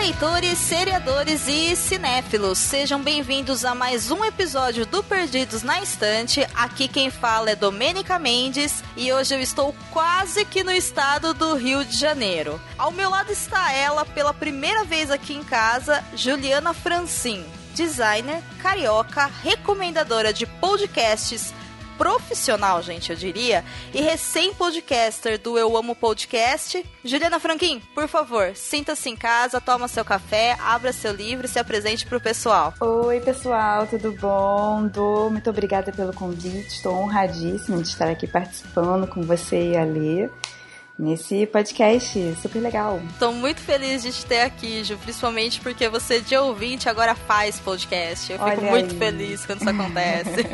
Leitores, seriadores e cinéfilos, sejam bem-vindos a mais um episódio do Perdidos na Estante. Aqui quem fala é Domênica Mendes e hoje eu estou quase que no estado do Rio de Janeiro. Ao meu lado está ela, pela primeira vez aqui em casa, Juliana Francin, designer, carioca, recomendadora de podcasts profissional, gente, eu diria, e recém-podcaster do Eu Amo Podcast. Juliana Franquin, por favor, sinta-se em casa, toma seu café, abra seu livro e se apresente pro pessoal. Oi, pessoal, tudo bom? Do, muito obrigada pelo convite, estou honradíssima de estar aqui participando com você e a Lê nesse podcast super legal. Estou muito feliz de te ter aqui, Ju, principalmente porque você de ouvinte agora faz podcast. Eu fico Olha muito aí. feliz quando isso acontece.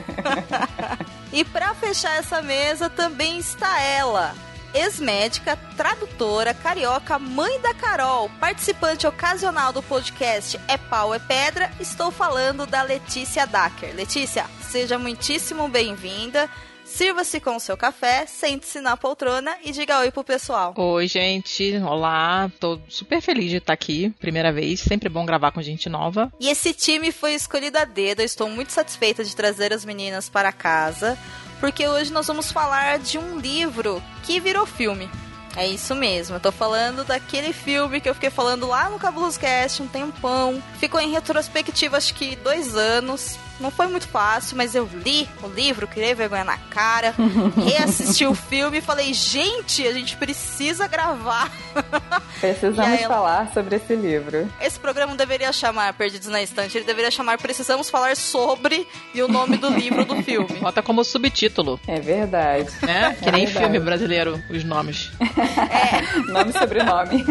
e para fechar essa mesa também está ela, ex-médica, tradutora, carioca, mãe da Carol, participante ocasional do podcast É Pau é Pedra. Estou falando da Letícia Dacker. Letícia, seja muitíssimo bem-vinda. Sirva-se com o seu café, sente-se na poltrona e diga oi pro pessoal. Oi, gente. Olá. Tô super feliz de estar aqui. Primeira vez. Sempre bom gravar com gente nova. E esse time foi escolhido a dedo. Eu estou muito satisfeita de trazer as meninas para casa. Porque hoje nós vamos falar de um livro que virou filme. É isso mesmo, eu tô falando daquele filme que eu fiquei falando lá no Cabulos Cast um tempão. Ficou em retrospectiva acho que dois anos. Não foi muito fácil, mas eu li o livro, criei vergonha na cara, reassisti o filme e falei, gente, a gente precisa gravar. Precisamos falar sobre esse livro. Esse programa não deveria chamar Perdidos na Estante, ele deveria chamar Precisamos Falar sobre e o nome do livro do filme. Bota como subtítulo. É verdade. É? Que nem é filme brasileiro, os nomes. É. Nome e sobrenome.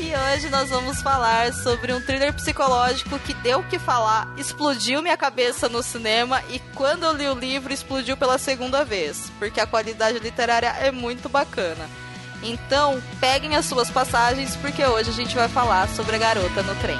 E hoje nós vamos falar sobre um thriller psicológico que deu o que falar, explodiu minha cabeça no cinema e quando eu li o livro explodiu pela segunda vez, porque a qualidade literária é muito bacana. Então, peguem as suas passagens porque hoje a gente vai falar sobre a garota no trem.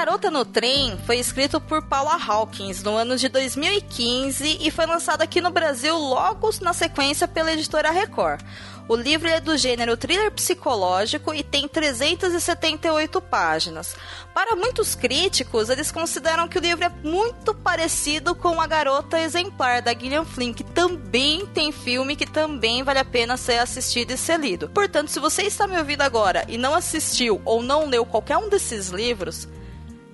Garota no Trem foi escrito por Paula Hawkins no ano de 2015 e foi lançado aqui no Brasil logo na sequência pela editora Record. O livro é do gênero thriller psicológico e tem 378 páginas. Para muitos críticos, eles consideram que o livro é muito parecido com A Garota Exemplar da Gillian Flynn, que também tem filme que também vale a pena ser assistido e ser lido. Portanto, se você está me ouvindo agora e não assistiu ou não leu qualquer um desses livros,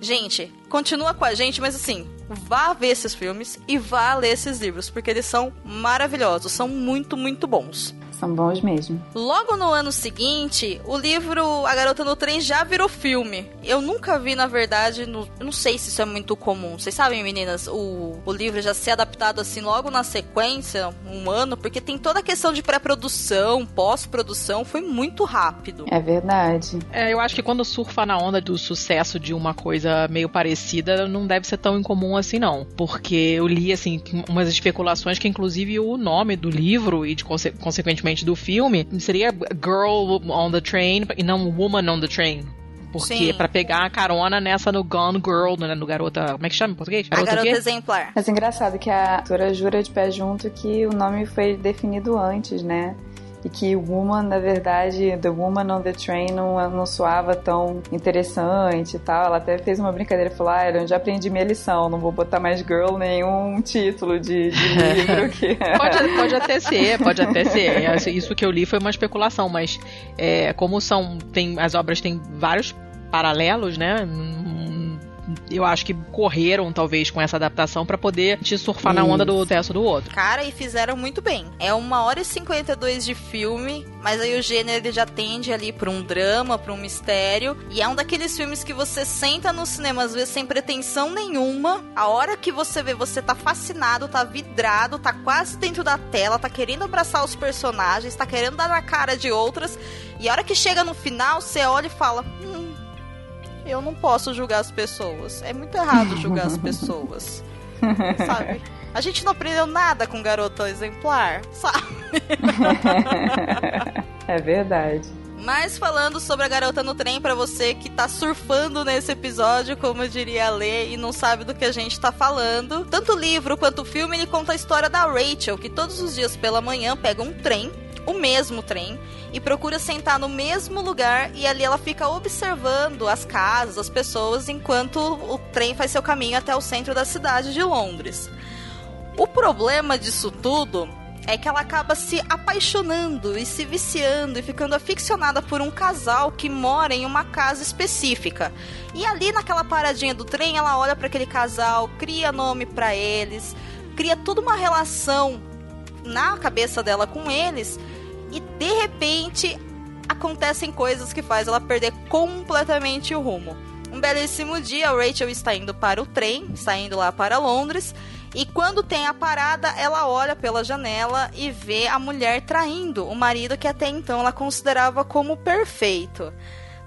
Gente, continua com a gente, mas assim, vá ver esses filmes e vá ler esses livros, porque eles são maravilhosos, são muito, muito bons. São bons mesmo. Logo no ano seguinte, o livro A Garota no Trem já virou filme. Eu nunca vi, na verdade, no, não sei se isso é muito comum. Vocês sabem, meninas, o, o livro já ser adaptado assim logo na sequência, um ano, porque tem toda a questão de pré-produção, pós-produção, foi muito rápido. É verdade. É, eu acho que quando surfa na onda do sucesso de uma coisa meio parecida, não deve ser tão incomum assim, não. Porque eu li, assim, umas especulações que, inclusive, o nome do livro e, de, consequentemente, do filme, seria Girl on the Train e não Woman on the Train. Porque para pegar a carona nessa no Gone Girl, né, no Garota. Como é que chama em português? Garota, a garota exemplar. Mas é engraçado que a autora jura de pé junto que o nome foi definido antes, né? E que Woman, na verdade, The Woman on the Train não, não soava tão interessante e tal. Ela até fez uma brincadeira e falou: Ah, eu já aprendi minha lição, não vou botar mais girl nenhum título de, de livro que. pode, pode até ser, pode até ser. É, assim, isso que eu li foi uma especulação, mas é, como são. Tem, as obras têm vários paralelos, né? Eu acho que correram, talvez, com essa adaptação para poder te surfar na onda do texto do outro. Cara, e fizeram muito bem. É uma hora e 52 de filme, mas aí o gênero ele já tende ali pra um drama, pra um mistério. E é um daqueles filmes que você senta no cinema, às vezes, sem pretensão nenhuma. A hora que você vê, você tá fascinado, tá vidrado, tá quase dentro da tela, tá querendo abraçar os personagens, tá querendo dar na cara de outras. E a hora que chega no final, você olha e fala. Hum, eu não posso julgar as pessoas. É muito errado julgar as pessoas. sabe? A gente não aprendeu nada com garota exemplar, sabe? é verdade. Mas falando sobre a garota no trem para você que tá surfando nesse episódio, como eu diria a Lê, e não sabe do que a gente tá falando. Tanto o livro quanto o filme, ele conta a história da Rachel, que todos os dias pela manhã pega um trem o mesmo trem e procura sentar no mesmo lugar e ali ela fica observando as casas, as pessoas, enquanto o trem faz seu caminho até o centro da cidade de Londres. O problema disso tudo é que ela acaba se apaixonando e se viciando e ficando aficionada por um casal que mora em uma casa específica. E ali naquela paradinha do trem, ela olha para aquele casal, cria nome para eles, cria toda uma relação na cabeça dela com eles e de repente acontecem coisas que faz ela perder completamente o rumo. Um belíssimo dia, a Rachel está indo para o trem, está indo lá para Londres, e quando tem a parada, ela olha pela janela e vê a mulher traindo o marido que até então ela considerava como perfeito.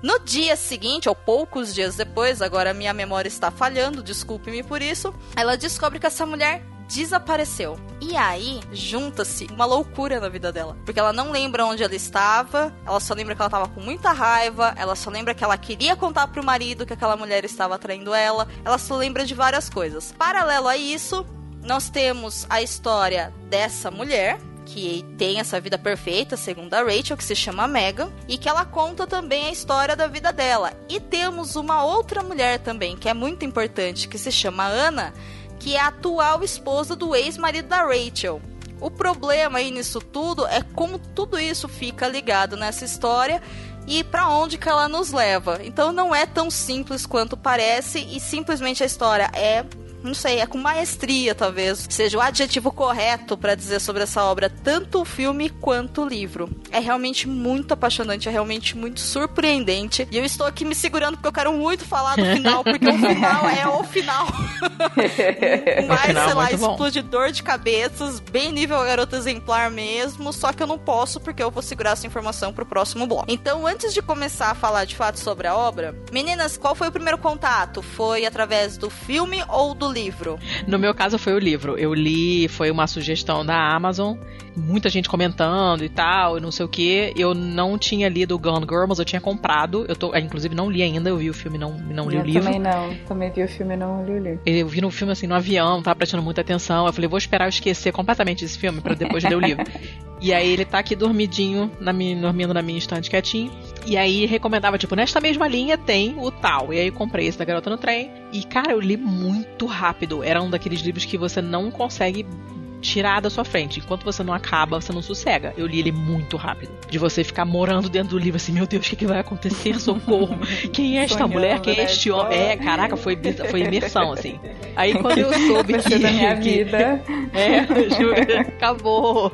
No dia seguinte, ou poucos dias depois, agora minha memória está falhando, desculpe-me por isso, ela descobre que essa mulher desapareceu. E aí, junta-se uma loucura na vida dela. Porque ela não lembra onde ela estava, ela só lembra que ela estava com muita raiva, ela só lembra que ela queria contar pro marido que aquela mulher estava traindo ela, ela só lembra de várias coisas. Paralelo a isso, nós temos a história dessa mulher, que tem essa vida perfeita, segundo a Rachel, que se chama Megan, e que ela conta também a história da vida dela. E temos uma outra mulher também, que é muito importante, que se chama Ana, que é a atual esposa do ex-marido da Rachel. O problema aí nisso tudo é como tudo isso fica ligado nessa história e para onde que ela nos leva. Então não é tão simples quanto parece e simplesmente a história é não sei, é com maestria, talvez, seja o adjetivo correto para dizer sobre essa obra, tanto o filme quanto o livro. É realmente muito apaixonante, é realmente muito surpreendente. E eu estou aqui me segurando porque eu quero muito falar do final, porque o final é o final. Mais, final sei lá, explodidor de cabeças, bem nível garota exemplar mesmo, só que eu não posso porque eu vou segurar essa informação pro próximo bloco. Então, antes de começar a falar de fato sobre a obra, meninas, qual foi o primeiro contato? Foi através do filme ou do livro? No meu caso foi o livro. Eu li, foi uma sugestão da Amazon, muita gente comentando e tal, e não sei o que. Eu não tinha lido Gone Girl, mas eu tinha comprado. Eu tô, inclusive não li ainda, eu vi o filme não não li eu o livro. Também não, também vi o filme não li o livro. Eu vi no filme assim no avião, tava prestando muita atenção. Eu falei, vou esperar eu esquecer completamente esse filme para depois ler o livro. E aí ele tá aqui dormidinho, na minha, dormindo na minha estante quietinho. E aí recomendava, tipo, nesta mesma linha tem o tal. E aí comprei esse da Garota no Trem. E, cara, eu li muito rápido. Era um daqueles livros que você não consegue tirar da sua frente. Enquanto você não acaba, você não sossega. Eu li ele muito rápido. De você ficar morando dentro do livro assim, meu Deus, o que, que vai acontecer? Socorro! Quem é esta Sonhando, mulher? Quem é este homem? É, caraca, foi, foi imersão, assim. Aí quando eu soube que. da minha que, vida. É, juro, acabou.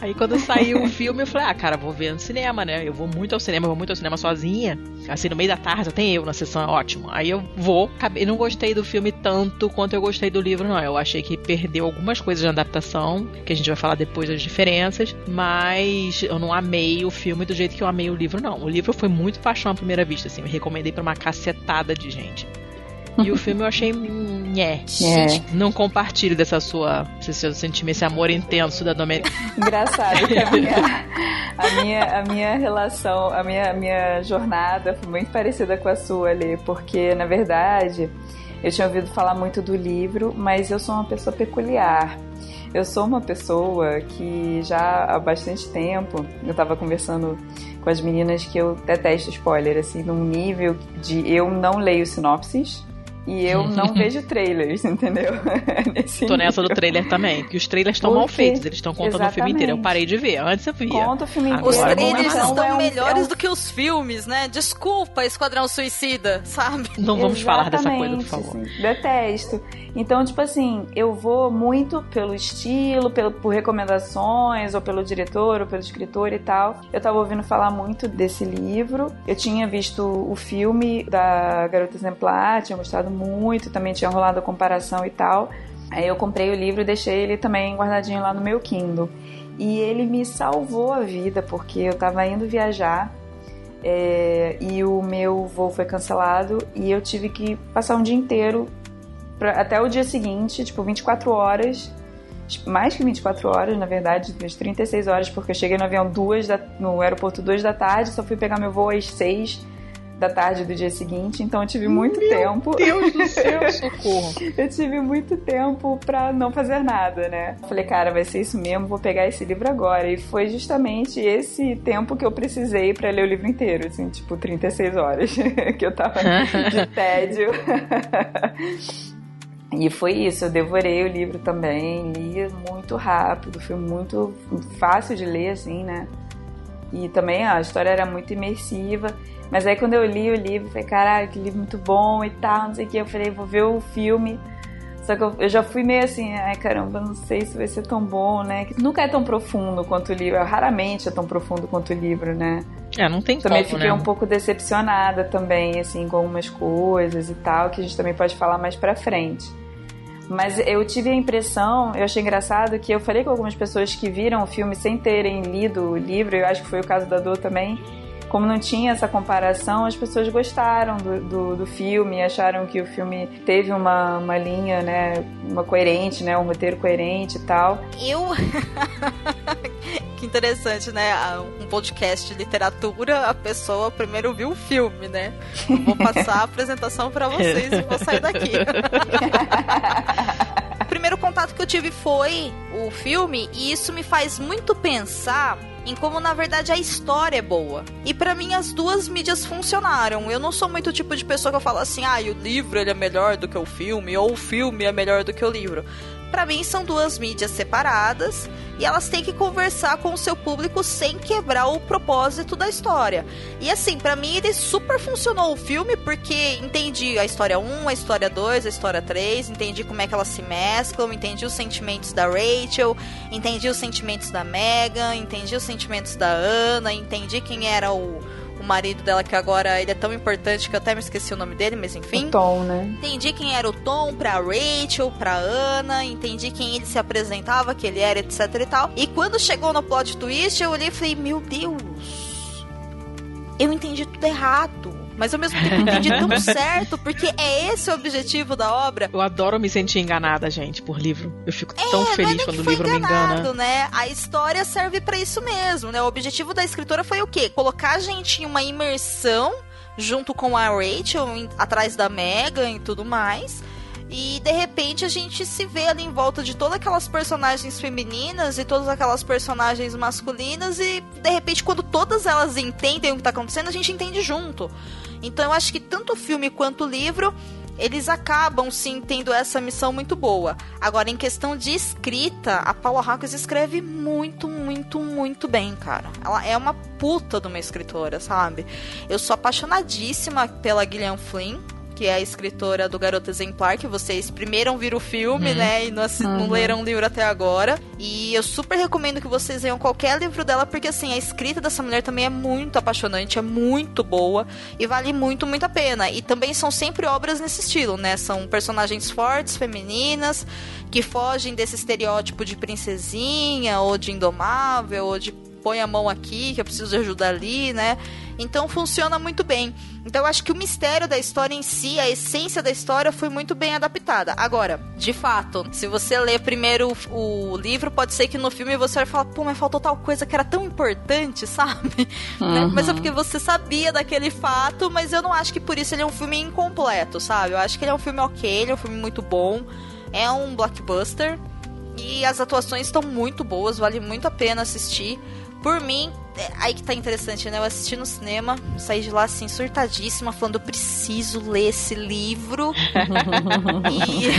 Aí quando saiu o filme, eu falei, ah, cara, vou ver no cinema, né? Eu vou muito ao cinema, vou muito ao cinema sozinha. Assim, no meio da tarde, tem eu na sessão, é ótimo. Aí eu vou. Eu não gostei do filme tanto quanto eu gostei do livro, não. Eu achei que perdeu algumas coisas de adaptação que a gente vai falar depois das diferenças, mas eu não amei o filme do jeito que eu amei o livro, não. O livro foi muito paixão à primeira vista, assim, eu recomendei para uma cacetada de gente. E o filme eu achei nhé. É. Não compartilho dessa sua Se eu sentir esse amor intenso da Domênica. Engraçado que a minha, a minha, a minha relação, a minha, a minha jornada foi muito parecida com a sua ali, porque na verdade eu tinha ouvido falar muito do livro, mas eu sou uma pessoa peculiar. Eu sou uma pessoa que já há bastante tempo, eu estava conversando com as meninas que eu detesto spoiler, assim, num nível de eu não leio sinopses, e eu não vejo trailers, entendeu? Nesse Tô nessa do trailer também, que os trailers estão mal feitos, eles estão contando Exatamente. o filme inteiro. Eu parei de ver, antes eu via. Conta o filme inteiro. Os trailers é estão é um, melhores é um... do que os filmes, né? Desculpa, Esquadrão Suicida, sabe? Não vamos Exatamente, falar dessa coisa, por favor. Assim, detesto. Então, tipo assim, eu vou muito pelo estilo, pelo, por recomendações, ou pelo diretor, ou pelo escritor e tal. Eu tava ouvindo falar muito desse livro. Eu tinha visto o filme da Garota Exemplar, tinha gostado muito, também tinha rolado a comparação e tal. Aí eu comprei o livro e deixei ele também guardadinho lá no meu Kindle. E ele me salvou a vida, porque eu tava indo viajar é, e o meu voo foi cancelado e eu tive que passar um dia inteiro pra, até o dia seguinte, tipo 24 horas, mais que 24 horas, na verdade, umas 36 horas, porque eu cheguei no avião duas da, no aeroporto duas da tarde, só fui pegar meu voo às 6 da tarde do dia seguinte, então eu tive muito Meu tempo. Deus do céu, socorro! eu tive muito tempo pra não fazer nada, né? Falei, cara, vai ser isso mesmo, vou pegar esse livro agora. E foi justamente esse tempo que eu precisei para ler o livro inteiro, assim, tipo 36 horas que eu tava de tédio. E foi isso, eu devorei o livro também, li muito rápido, foi muito fácil de ler, assim, né? E também a história era muito imersiva. Mas aí quando eu li o livro, falei, caralho, que livro muito bom e tal, não sei o que. Eu falei, vou ver o filme. Só que eu, eu, já fui meio assim, ai caramba, não sei se vai ser tão bom, né? Que nunca é tão profundo quanto o livro, raramente é tão profundo quanto o livro, né? É, não tem Também como, fiquei né? um pouco decepcionada também, assim, com algumas coisas e tal, que a gente também pode falar mais pra frente. Mas eu tive a impressão, eu achei engraçado que eu falei com algumas pessoas que viram o filme sem terem lido o livro, eu acho que foi o caso da Dor também, como não tinha essa comparação, as pessoas gostaram do, do, do, filme, acharam que o filme teve uma, uma linha, né, uma coerente, né, um roteiro coerente e tal. Eu... que interessante, né, um podcast de literatura, a pessoa primeiro viu o filme, né? Eu vou passar a apresentação para vocês e vou sair daqui. o primeiro contato que eu tive foi o filme e isso me faz muito pensar em como na verdade a história é boa. E para mim as duas mídias funcionaram. Eu não sou muito o tipo de pessoa que eu falo assim: "Ah, o livro ele é melhor do que o filme" ou "O filme é melhor do que o livro" para mim são duas mídias separadas e elas têm que conversar com o seu público sem quebrar o propósito da história. E assim, para mim ele super funcionou o filme porque entendi a história 1, a história 2, a história 3, entendi como é que elas se mesclam, entendi os sentimentos da Rachel, entendi os sentimentos da Megan, entendi os sentimentos da Ana, entendi quem era o marido dela, que agora ele é tão importante que eu até me esqueci o nome dele, mas enfim. O Tom, né? Entendi quem era o Tom pra Rachel, pra Ana, entendi quem ele se apresentava, que ele era, etc e tal. E quando chegou no plot twist, eu olhei e falei, meu Deus, eu entendi tudo errado mas ao mesmo tempo entendi tão certo, porque é esse o objetivo da obra. Eu adoro me sentir enganada, gente, por livro. Eu fico é, tão feliz é quando o livro enganado, me engana. né? A história serve para isso mesmo, né? O objetivo da escritora foi o quê? Colocar a gente em uma imersão junto com a Rachel, em, atrás da Megan e tudo mais. E de repente a gente se vê ali em volta de todas aquelas personagens femininas e todas aquelas personagens masculinas e de repente quando todas elas entendem o que está acontecendo, a gente entende junto. Então eu acho que tanto o filme quanto o livro eles acabam sim tendo essa missão muito boa. Agora, em questão de escrita, a Paula Hawkins escreve muito, muito, muito bem, cara. Ela é uma puta de uma escritora, sabe? Eu sou apaixonadíssima pela Gillian Flynn que é a escritora do Garoto Exemplar, que vocês primeiro viram o filme, uhum. né? E não, uhum. não leram o livro até agora. E eu super recomendo que vocês leiam qualquer livro dela, porque assim, a escrita dessa mulher também é muito apaixonante, é muito boa e vale muito, muito a pena. E também são sempre obras nesse estilo, né? São personagens fortes, femininas, que fogem desse estereótipo de princesinha, ou de indomável, ou de põe a mão aqui, que eu preciso de ajuda ali, né? Então funciona muito bem. Então eu acho que o mistério da história em si, a essência da história foi muito bem adaptada. Agora, de fato, se você ler primeiro o, o livro, pode ser que no filme você vai falar, pô, mas faltou tal coisa que era tão importante, sabe? Uhum. Né? Mas é porque você sabia daquele fato, mas eu não acho que por isso ele é um filme incompleto, sabe? Eu acho que ele é um filme ok, ele é um filme muito bom, é um blockbuster. E as atuações estão muito boas, vale muito a pena assistir. Por mim, é, aí que tá interessante, né? Eu assisti no cinema, saí de lá assim, surtadíssima, falando: eu preciso ler esse livro. e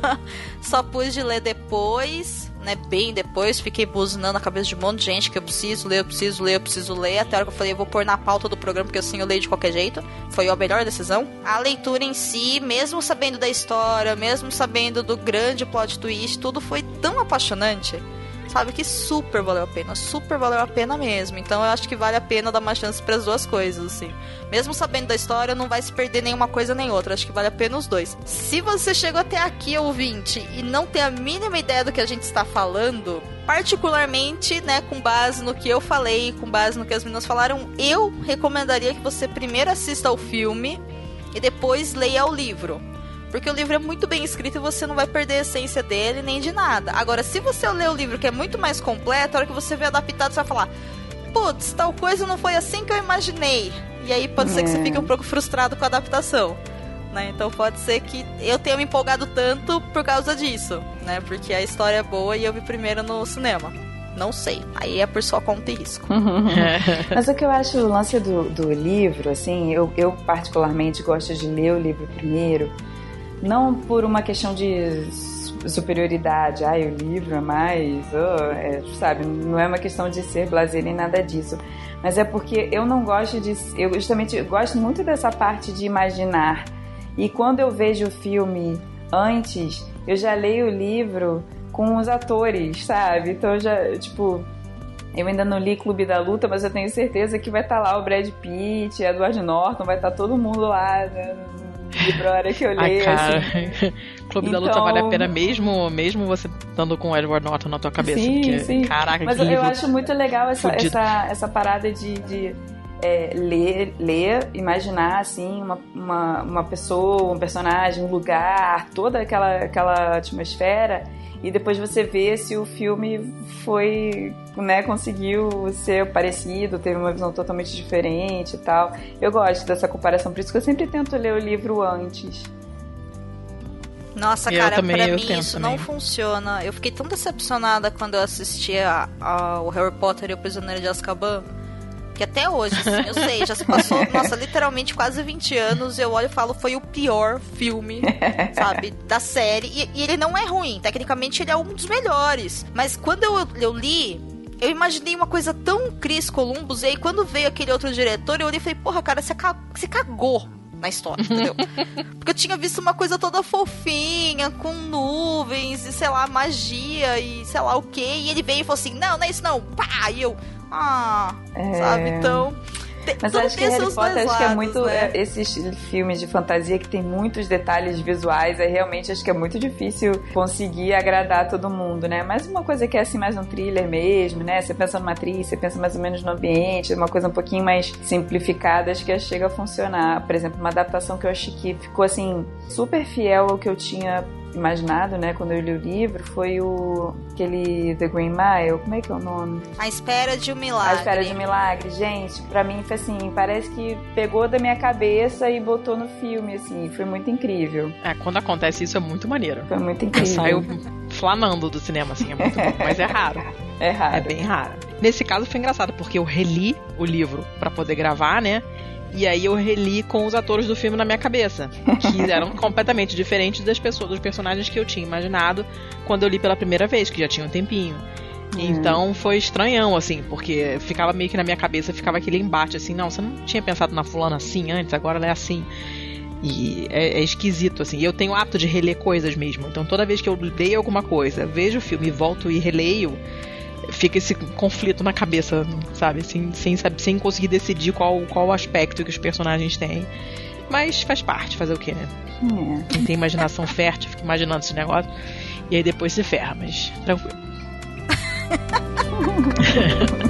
só pude ler depois, né? Bem depois, fiquei buzinando a cabeça de um monte de gente que eu preciso ler, eu preciso ler, eu preciso ler. Até a hora que eu falei, eu vou pôr na pauta do programa, porque assim eu leio de qualquer jeito. Foi a melhor decisão. A leitura em si, mesmo sabendo da história, mesmo sabendo do grande plot twist, tudo foi tão apaixonante sabe? Que super valeu a pena, super valeu a pena mesmo. Então eu acho que vale a pena dar uma chance para as duas coisas, assim. Mesmo sabendo da história, não vai se perder nenhuma coisa nem outra. Acho que vale a pena os dois. Se você chegou até aqui, ouvinte, e não tem a mínima ideia do que a gente está falando, particularmente, né, com base no que eu falei, com base no que as meninas falaram, eu recomendaria que você primeiro assista ao filme e depois leia o livro. Porque o livro é muito bem escrito e você não vai perder a essência dele nem de nada. Agora, se você ler o livro que é muito mais completo, a hora que você vê adaptado, você vai falar: putz, tal coisa não foi assim que eu imaginei. E aí pode é. ser que você é. fique um pouco frustrado com a adaptação. Né? Então pode ser que eu tenha me empolgado tanto por causa disso, né? Porque a história é boa e eu vi primeiro no cinema. Não sei. Aí é por sua conta e risco. Mas o que eu acho o lance do, do livro, assim, eu, eu particularmente gosto de ler o livro primeiro não por uma questão de superioridade, ai, o livro é mais, oh, é, sabe, não é uma questão de ser blazer nem nada disso, mas é porque eu não gosto de, eu justamente gosto muito dessa parte de imaginar, e quando eu vejo o filme antes, eu já leio o livro com os atores, sabe, então eu já, tipo, eu ainda não li Clube da Luta, mas eu tenho certeza que vai estar lá o Brad Pitt, Edward Norton, vai estar todo mundo lá, né? Livro a hora que eu leio. Ai, cara. Assim. Clube então... da Luta vale a então- pena mesmo, mesmo você estando com o Edward Norton na tua cabeça. Sim, porque, sim. Caraca, Mas eu acho muito legal essa, essa, essa parada de, de é, ler, ler, imaginar assim uma, uma, uma pessoa, um personagem, um lugar, toda aquela, aquela atmosfera e depois você vê se o filme foi, né, conseguiu ser parecido, teve uma visão totalmente diferente e tal. Eu gosto dessa comparação, por isso que eu sempre tento ler o livro antes. Nossa, cara, também, pra mim isso também. não funciona. Eu fiquei tão decepcionada quando eu assisti ao Harry Potter e o Prisioneiro de Azkaban que até hoje, assim, eu sei, já se passou, nossa, literalmente quase 20 anos, eu olho e falo, foi o pior filme, sabe, da série. E, e, ele não é ruim, tecnicamente ele é um dos melhores. Mas quando eu, eu li, eu imaginei uma coisa tão Chris Columbus, e aí quando veio aquele outro diretor, eu olhei e falei, porra, cara, você, cagou na história, entendeu? Porque eu tinha visto uma coisa toda fofinha, com nuvens e sei lá, magia e sei lá o que. E ele veio e falou assim: não, não é isso não. Pá! E eu, ah, é... sabe? Então. Mas acho que Harry Potter acho que é muito né? esses filmes de fantasia que tem muitos detalhes visuais, aí realmente acho que é muito difícil conseguir agradar todo mundo, né? Mas uma coisa que é assim mais um thriller mesmo, né? Você pensa numa atriz, você pensa mais ou menos no ambiente, uma coisa um pouquinho mais simplificada, acho que chega a funcionar. Por exemplo, uma adaptação que eu achei que ficou assim super fiel ao que eu tinha imaginado, né, quando eu li o livro, foi o aquele The Green Mile, como é que é o nome? A Espera de um Milagre. A Espera de um Milagre, gente, para mim foi assim, parece que pegou da minha cabeça e botou no filme, assim, foi muito incrível. É, quando acontece isso é muito maneiro. Foi muito incrível. Eu saio flanando do cinema, assim, é muito bom, mas é raro. É raro. É bem raro. Nesse caso foi engraçado, porque eu reli o livro para poder gravar, né? E aí eu reli com os atores do filme na minha cabeça, que eram completamente diferentes das pessoas, dos personagens que eu tinha imaginado quando eu li pela primeira vez, que já tinha um tempinho. Uhum. Então foi estranhão, assim, porque ficava meio que na minha cabeça, ficava aquele embate assim, não, você não tinha pensado na fulana assim antes, agora ela é assim. E é, é, esquisito, assim. Eu tenho o hábito de reler coisas mesmo. Então toda vez que eu leio alguma coisa, vejo o filme, volto e releio, fica esse conflito na cabeça, sabe? Sem, sem, sem conseguir decidir qual, qual aspecto que os personagens têm. Mas faz parte, fazer o quê, né? É. Quem tem imaginação fértil fica imaginando esse negócio. E aí depois se ferra, mas tranquilo.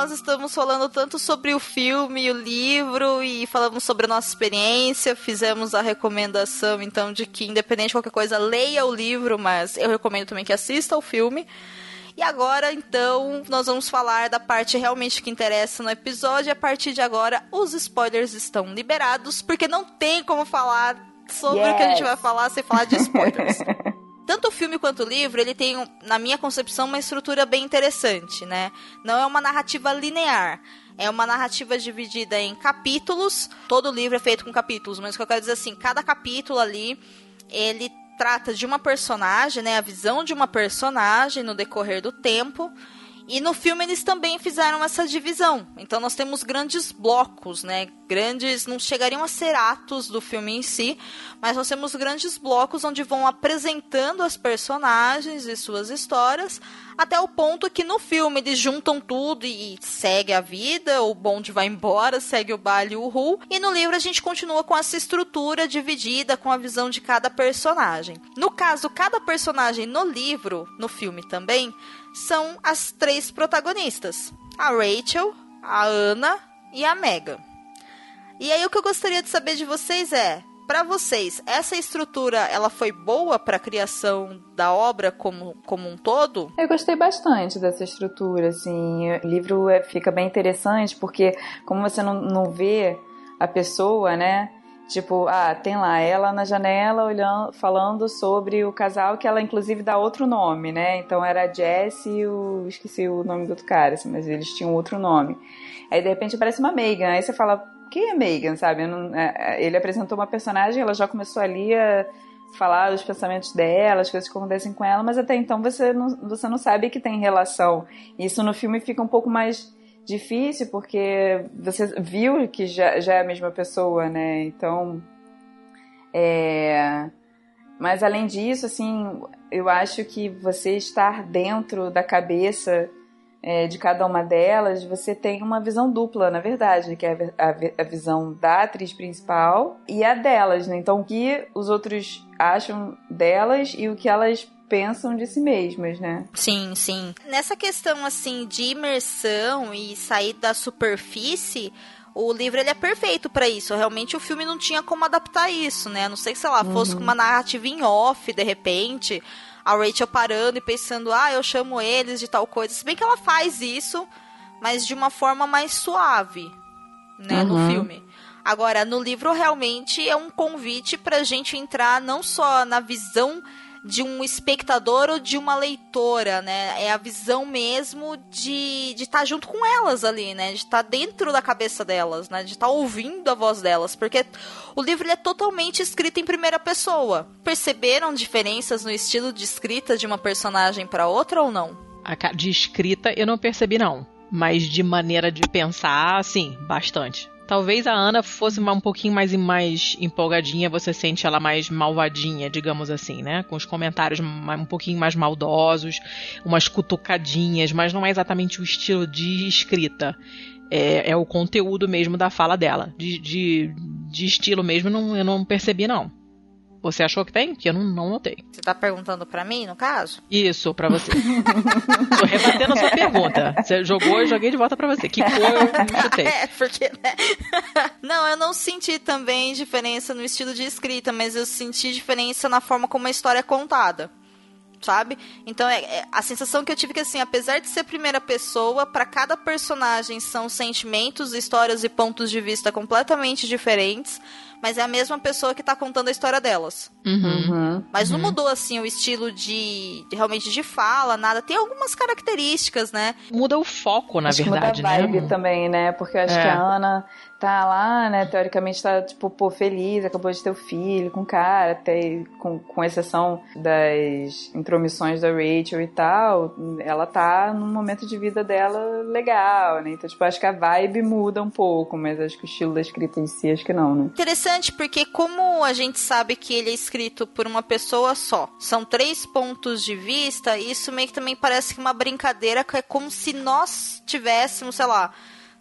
Nós estamos falando tanto sobre o filme e o livro e falamos sobre a nossa experiência, fizemos a recomendação então de que independente de qualquer coisa, leia o livro, mas eu recomendo também que assista o filme. E agora, então, nós vamos falar da parte realmente que interessa no episódio. A partir de agora, os spoilers estão liberados, porque não tem como falar sobre yes. o que a gente vai falar sem falar de spoilers. tanto o filme quanto o livro, ele tem, na minha concepção, uma estrutura bem interessante, né? Não é uma narrativa linear. É uma narrativa dividida em capítulos. Todo livro é feito com capítulos, mas o que eu quero dizer assim, cada capítulo ali, ele trata de uma personagem, né? A visão de uma personagem no decorrer do tempo. E no filme eles também fizeram essa divisão. Então nós temos grandes blocos, né? Grandes, não chegariam a ser atos do filme em si, mas nós temos grandes blocos onde vão apresentando as personagens e suas histórias, até o ponto que no filme eles juntam tudo e segue a vida, o bonde vai embora, segue o baile o ru, e no livro a gente continua com essa estrutura dividida com a visão de cada personagem. No caso, cada personagem no livro, no filme também, são as três protagonistas: a Rachel, a Anna e a Megan. E aí o que eu gostaria de saber de vocês é, para vocês, essa estrutura ela foi boa para a criação da obra como, como um todo? Eu gostei bastante dessa estrutura, assim. O livro é, fica bem interessante porque como você não, não vê a pessoa, né? Tipo, ah, tem lá ela na janela olhando, falando sobre o casal que ela inclusive dá outro nome, né? Então era a Jess e o. esqueci o nome do outro cara, assim, mas eles tinham outro nome. Aí de repente aparece uma Megan, aí você fala, quem é Megan, sabe? Não, é, é, ele apresentou uma personagem, ela já começou ali a falar os pensamentos dela, as coisas que acontecem com ela, mas até então você não, você não sabe que tem relação. Isso no filme fica um pouco mais difícil porque você viu que já, já é a mesma pessoa, né? Então, é... Mas além disso, assim, eu acho que você estar dentro da cabeça é, de cada uma delas, você tem uma visão dupla, na verdade, que é a, a, a, visão da atriz principal e a delas, né? Então, o que os outros acham delas e o que elas pensam de si mesmas, né? Sim, sim. Nessa questão assim de imersão e sair da superfície, o livro ele é perfeito para isso. Realmente o filme não tinha como adaptar isso, né? A não sei que, sei lá, fosse uhum. com uma narrativa em off, de repente, a Rachel parando e pensando, ah, eu chamo eles de tal coisa. Se bem que ela faz isso, mas de uma forma mais suave, né, uhum. no filme. Agora, no livro realmente é um convite pra gente entrar não só na visão de um espectador ou de uma leitora, né? É a visão mesmo de estar tá junto com elas ali, né? De estar tá dentro da cabeça delas, né? De estar tá ouvindo a voz delas, porque o livro é totalmente escrito em primeira pessoa. Perceberam diferenças no estilo de escrita de uma personagem para outra ou não? De escrita eu não percebi não, mas de maneira de pensar, sim, bastante. Talvez a Ana fosse um pouquinho mais, mais empolgadinha, você sente ela mais malvadinha, digamos assim, né? Com os comentários um pouquinho mais maldosos, umas cutucadinhas, mas não é exatamente o estilo de escrita. É, é o conteúdo mesmo da fala dela. De, de, de estilo mesmo, não, eu não percebi, não. Você achou que tem? Que eu não, não notei. Você tá perguntando para mim, no caso? Isso, para você. Tô rebatendo a sua pergunta. Você jogou, eu joguei de volta para você. Que cor eu chutei? é, porque, né? não, eu não senti também diferença no estilo de escrita, mas eu senti diferença na forma como a história é contada sabe? Então é, é, a sensação que eu tive que assim, apesar de ser primeira pessoa, para cada personagem são sentimentos, histórias e pontos de vista completamente diferentes, mas é a mesma pessoa que tá contando a história delas. Uhum. Uhum. Mas não mudou, assim, o estilo de, de- realmente de fala, nada. Tem algumas características, né? Muda o foco, na acho verdade, muda a vibe né? também, né? Porque eu acho É. que a Ana tá lá, né? Teoricamente tá, tipo, pô, feliz, acabou de ter o filho com cara, até com, com exceção das intromissões da Rachel e tal, ela tá num momento de vida dela legal, né? Então, tipo, acho que a vibe muda um pouco, mas acho que o estilo da escrita em si, acho que não, né? Interessante, porque como a gente sabe que ele é escrito por uma pessoa só, são três pontos de vista, isso meio que também parece que uma brincadeira, que é como se nós tivéssemos, sei lá,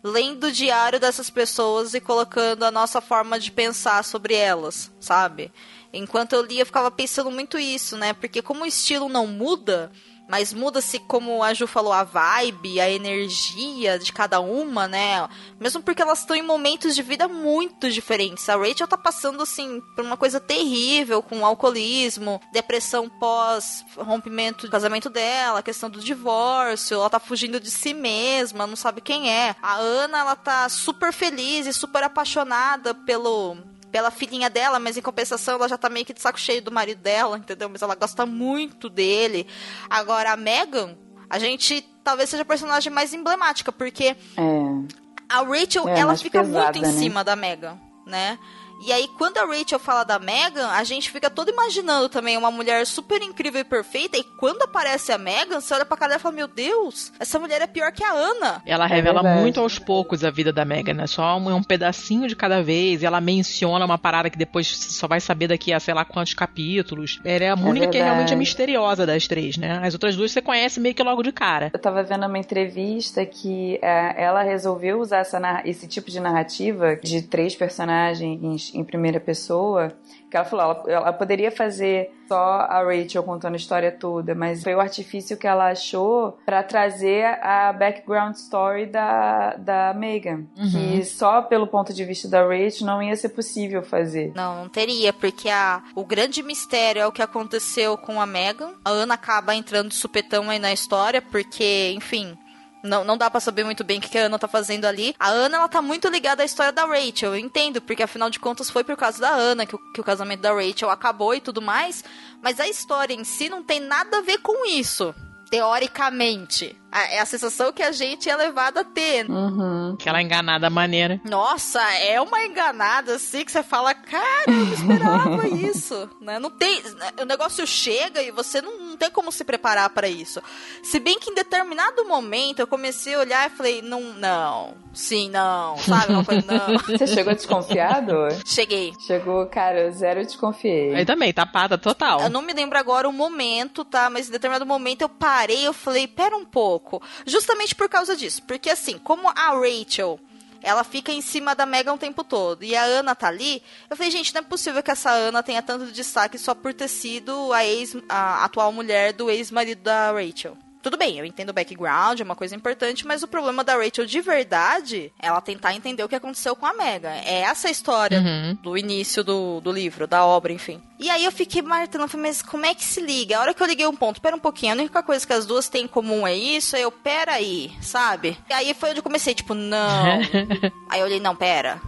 lendo o diário dessas pessoas e colocando a nossa forma de pensar sobre elas, sabe? Enquanto eu lia, eu ficava pensando muito isso, né? Porque como o estilo não muda, mas muda-se, como a Ju falou, a vibe, a energia de cada uma, né? Mesmo porque elas estão em momentos de vida muito diferentes. A Rachel tá passando, assim, por uma coisa terrível, com alcoolismo, depressão pós-rompimento do casamento dela, questão do divórcio, ela tá fugindo de si mesma, não sabe quem é. A Ana, ela tá super feliz e super apaixonada pelo pela filhinha dela, mas em compensação ela já tá meio que de saco cheio do marido dela, entendeu? Mas ela gosta muito dele. Agora, a Megan, a gente talvez seja a personagem mais emblemática, porque É. a Rachel, É, ela fica pesada, muito em né? cima da Megan, né? E aí, quando a Rachel fala da Megan, a gente fica todo imaginando também uma mulher super incrível e perfeita. E quando aparece a Megan, você olha pra cara e fala: Meu Deus, essa mulher é pior que a Ana. Ela revela verdade. muito aos poucos a vida da Megan, né? Só um, um pedacinho de cada vez. Ela menciona uma parada que depois só vai saber daqui a sei lá quantos capítulos. Ela é a única que verdade. realmente é misteriosa das três, né? As outras duas você conhece meio que logo de cara. Eu tava vendo uma entrevista que é, ela resolveu usar essa, esse tipo de narrativa de três personagens em, em primeira pessoa. Que ela falou, ela, ela poderia fazer só a Rachel contando a história toda, mas foi o artifício que ela achou pra trazer a background story da, da Megan. Que só pelo ponto de vista da Rachel não ia ser possível fazer. Não, não teria, porque a, o grande mistério é o que aconteceu com a Megan. A Ana acaba entrando de supetão aí na história, porque, enfim. Não, não dá pra saber muito bem o que que a Ana tá fazendo ali. A Ana, ela tá muito ligada à história da Rachel, eu entendo, porque afinal de contas foi por causa da Ana que o, que o casamento da Rachel acabou e tudo mais. Mas a história em si não tem nada a ver com isso, teoricamente. A- É a sensação que a gente é levado a ter. Uhum. Aquela enganada maneira. Nossa, é uma enganada assim que você fala, cara, eu não esperava isso, né? Não tem, o negócio chega e você não, não tem como se preparar pra isso. Se bem que em determinado momento eu comecei a olhar e falei, não, não, sim, não, sabe? Uma coisa, não. Você chegou desconfiado? Cheguei. Chegou, cara, zero desconfiei. Aí também, tapada total. Eu não me lembro agora o momento, tá? Mas em determinado momento eu parei, eu falei, pera um pouco. Justamente por causa disso. Porque assim, como a Rachel, ela fica em cima da Megan o tempo todo, e a Ana tá ali, eu falei, gente, não é possível que essa Ana tenha tanto destaque só por ter sido a ex, a atual mulher do ex-marido da Rachel. Tudo bem, eu entendo o background, é uma coisa importante, mas o problema da Rachel de verdade é ela tentar entender o que aconteceu com a Megan. É essa a história Uhum. do início do, do livro, da obra, enfim. E aí eu fiquei martelando, falei, mas como é que se liga? A hora que eu liguei um ponto, pera um pouquinho, a única coisa que as duas têm em comum é isso, aí eu, pera aí, sabe? E aí foi onde eu comecei, tipo, não. aí eu olhei, não, pera.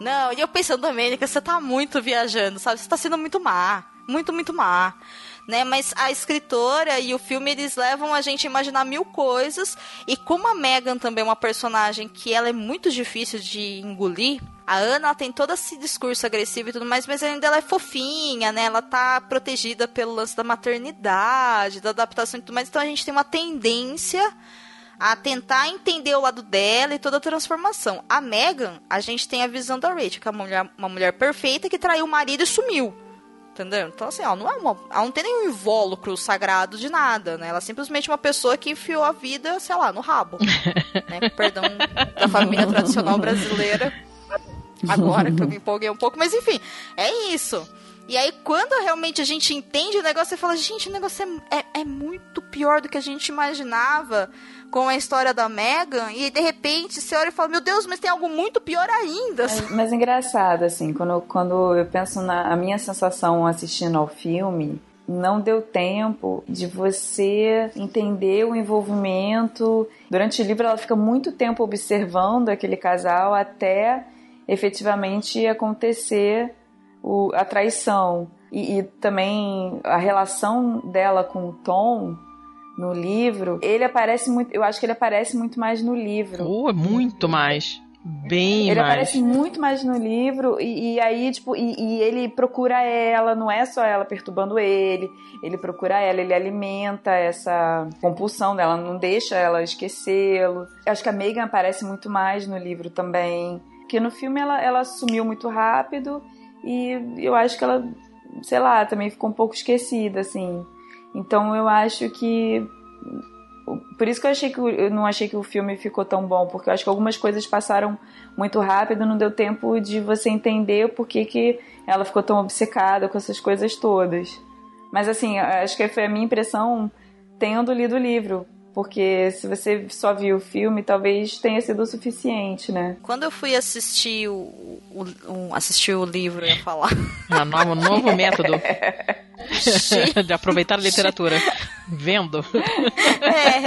Não, e eu pensando, Domênica, você tá muito viajando, sabe? Você tá sendo muito má. Muito, muito má. Né? Mas a escritora e o filme, eles levam a gente a imaginar mil coisas. E como a Megan também é uma personagem que ela é muito difícil de engolir, a Ana ela tem todo esse discurso agressivo e tudo mais, mas ainda ela é fofinha, né? Ela tá protegida pelo lance da maternidade, da adaptação e tudo mais. Então a gente tem uma tendência a tentar entender o lado dela e toda a transformação. A Megan, a gente tem a visão da Rachel, que é uma mulher, uma mulher perfeita que traiu o marido e sumiu. Entendeu? Então, assim, ela não, é uma, ela não tem nenhum invólucro sagrado de nada, né? Ela é simplesmente uma pessoa que enfiou a vida, sei lá, no rabo. né? Perdão da família tradicional brasileira. Agora que eu me empolguei um pouco, mas enfim, é isso. E aí, quando realmente a gente entende o negócio, você fala, gente, o negócio é, é, é muito pior do que a gente imaginava com a história da Megan. E de repente você olha e fala, meu Deus, mas tem algo muito pior ainda. Mas, mas engraçado, assim, quando, quando eu penso na a minha sensação assistindo ao filme, não deu tempo de você entender o envolvimento. Durante o livro, ela fica muito tempo observando aquele casal até efetivamente acontecer o, a traição. E, e também a relação dela com o Tom no livro, ele aparece muito. Eu acho que ele aparece muito mais no livro. Oh, muito mais. Bem ele mais. aparece muito mais no livro e, e aí, tipo, e, e, ele procura ela, não é só ela perturbando ele, ele procura ela, ele alimenta essa compulsão dela, não deixa ela esquecê-lo. Acho que a Megan aparece muito mais no livro também. Porque no filme ela, ela sumiu muito rápido e eu acho que ela, sei lá, também ficou um pouco esquecida, assim. Então eu acho que por isso que eu achei que eu não achei que o filme ficou tão bom, porque eu acho que algumas coisas passaram muito rápido, não deu tempo de você entender por que, que ela ficou tão obcecada com essas coisas todas. Mas assim, acho que foi a minha impressão tendo lido o livro, porque se você só viu o filme, talvez tenha sido o suficiente, né? Quando eu fui assistir o, o, o assistir o livro, eu ia falar. Um novo, novo método de aproveitar a literatura. Vendo. É.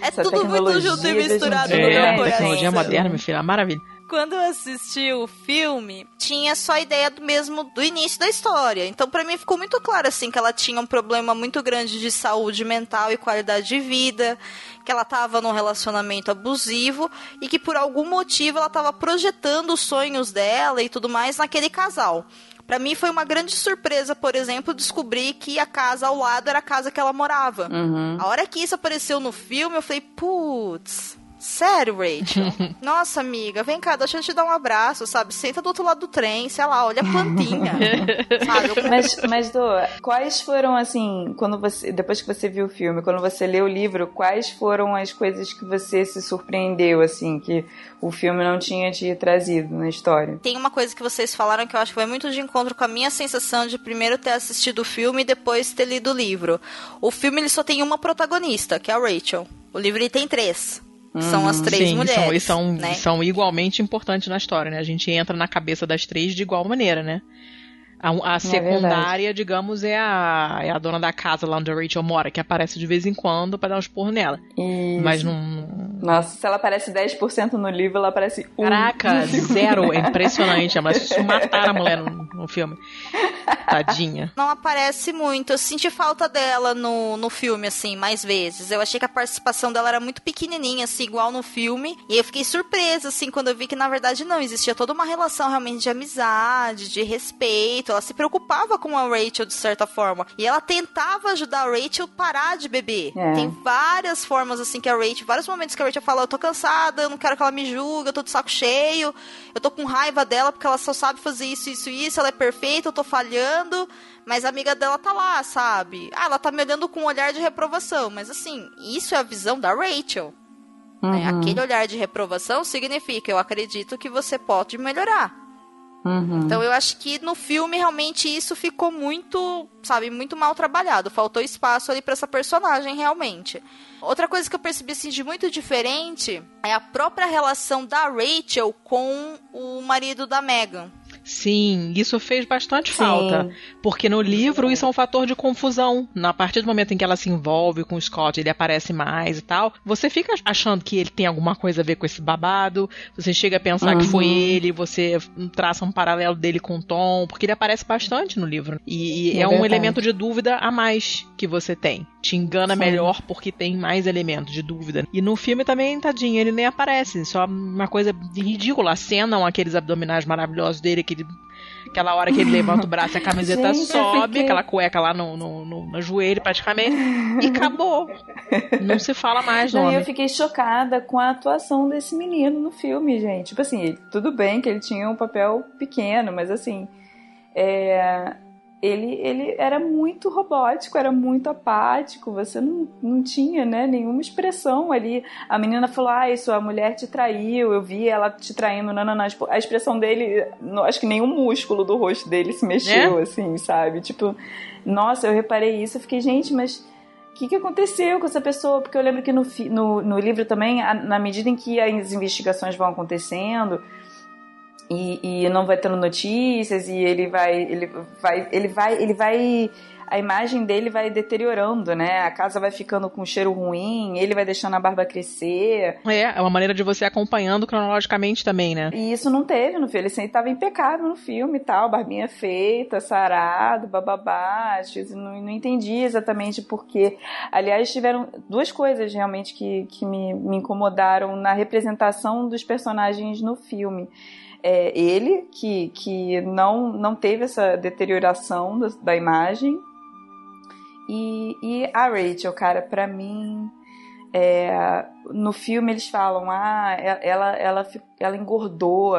É Essa tudo muito junto e misturado no é, meu coração. Tecnologia moderna, meu filho, é maravilha quando eu assisti o filme, tinha só a ideia do mesmo do início da história. Então, para mim ficou muito claro assim que ela tinha um problema muito grande de saúde mental e qualidade de vida, que ela estava num relacionamento abusivo e que por algum motivo ela estava projetando os sonhos dela e tudo mais naquele casal. Para mim foi uma grande surpresa, por exemplo, descobrir que a casa ao lado era a casa que ela morava. Uhum. A hora que isso apareceu no filme, eu falei, putz, Sério, Rachel? Nossa, amiga, vem cá, deixa eu te dar um abraço, sabe? Senta do outro lado do trem, sei lá, olha a plantinha. sabe? Mas, mas do, quais foram, assim, quando você. Depois que você viu o filme, quando você leu o livro, quais foram as coisas que você se surpreendeu, assim, que o filme não tinha te trazido na história? Tem uma coisa que vocês falaram que eu acho que foi muito de encontro com a minha sensação de primeiro ter assistido o filme e depois ter lido o livro. O filme ele só tem uma protagonista, que é a Rachel. O livro ele tem três. São as três Sim, mulheres. São, são, né? são igualmente importantes na história, né? A gente entra na cabeça das três de igual maneira, né? A, a secundária, digamos, é a, é a dona da casa lá onde a Rachel mora, que aparece de vez em quando para dar um esporro nela. Isso. Mas não. Nossa, se ela aparece 10% no livro, ela aparece 1. Caraca, zero. É impressionante. Mas mataram a mulher no, no filme. Tadinha. Não aparece muito. Eu senti falta dela no, no filme, assim, mais vezes. Eu achei que a participação dela era muito pequenininha, assim, igual no filme. E eu fiquei surpresa, assim, quando eu vi que, na verdade, não. Existia toda uma relação realmente de amizade, de respeito. Ela se preocupava com a Rachel, de certa forma. E ela tentava ajudar a Rachel a parar de beber. É. Tem várias formas, assim, que a Rachel... Vários momentos que a Rachel fala, eu tô cansada, eu não quero que ela me julgue, eu tô de saco cheio, eu tô com raiva dela porque ela só sabe fazer isso, isso, isso, ela é perfeita, eu tô falhando, mas a amiga dela tá lá, sabe? Ah, ela tá me olhando com um olhar de reprovação, mas assim, isso é a visão da Rachel. né? Uhum. Aquele olhar de reprovação significa, eu acredito que você pode melhorar. Uhum. Então eu acho que no filme realmente isso ficou muito, sabe, muito mal trabalhado. Faltou espaço ali pra essa personagem realmente. Outra coisa que eu percebi assim de muito diferente é a própria relação da Rachel com o marido da Megan. Sim, isso fez bastante Sim. falta. Porque no livro isso é um fator de confusão. Na partir do momento em que ela se envolve com o Scott, ele aparece mais e tal, você fica achando que ele tem alguma coisa a ver com esse babado. Você chega a pensar que foi Uhum. ele, você traça um paralelo dele com o Tom, porque ele aparece bastante no livro. E, e É é, um elemento de dúvida a mais que você tem. Te engana Sim. melhor porque tem mais elementos de dúvida. E no filme também, tadinho, ele nem aparece. Só uma coisa ridícula. Acenam aqueles abdominais maravilhosos dele, aquele, aquela hora que ele levanta o braço e a camiseta Gente, sobe, fiquei- aquela cueca lá no, no, no, no joelho praticamente. E acabou. Não se fala mais Não, eu fiquei chocada com a atuação desse menino no filme, gente. Tipo assim, ele- tudo bem que ele tinha um papel pequeno, mas assim, é, ele, ele era muito robótico, era muito apático, você não, não tinha né, nenhuma expressão ali. A menina falou, ah, isso, a mulher te traiu, eu vi ela te traindo, não, não, não. Tipo, A expressão dele, não, acho que nenhum músculo do rosto dele se mexeu, assim, sabe? Tipo, nossa, eu reparei isso, eu fiquei, gente, mas o que, que aconteceu com essa pessoa? Porque eu lembro que no, no, no livro também, a- na medida em que as investigações vão acontecendo e, e não vai tendo notícias e ele vai ele vai ele vai ele vai a imagem dele vai deteriorando, né? A casa vai ficando com cheiro ruim, ele vai deixando a barba crescer. É, é uma maneira de você acompanhando cronologicamente também, né? E isso não teve no filme. Ele sempre tava impecável no filme e tal, barbinha feita, sarado, bababá. Não, não entendi exatamente porquê. Aliás, tiveram duas coisas realmente que, que me, me incomodaram na representação dos personagens no filme é, ele, que, que não, não teve essa deterioração da, da imagem. E, e a Rachel, cara, pra mim. É, no filme eles falam, ah, ela, ela, ela engordou,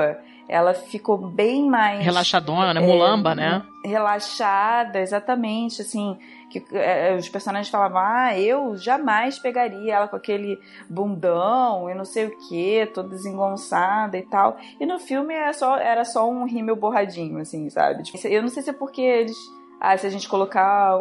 ela ficou bem mais. Relaxadona, né? Mulamba, é, né? Relaxada, exatamente, assim que é, os personagens falavam, ah, eu jamais pegaria ela com aquele bundão e não sei o que, toda desengonçada e tal. E no filme era só, era só um rímel borradinho, assim, sabe? Tipo, eu não sei se é porque eles ah, se a gente colocar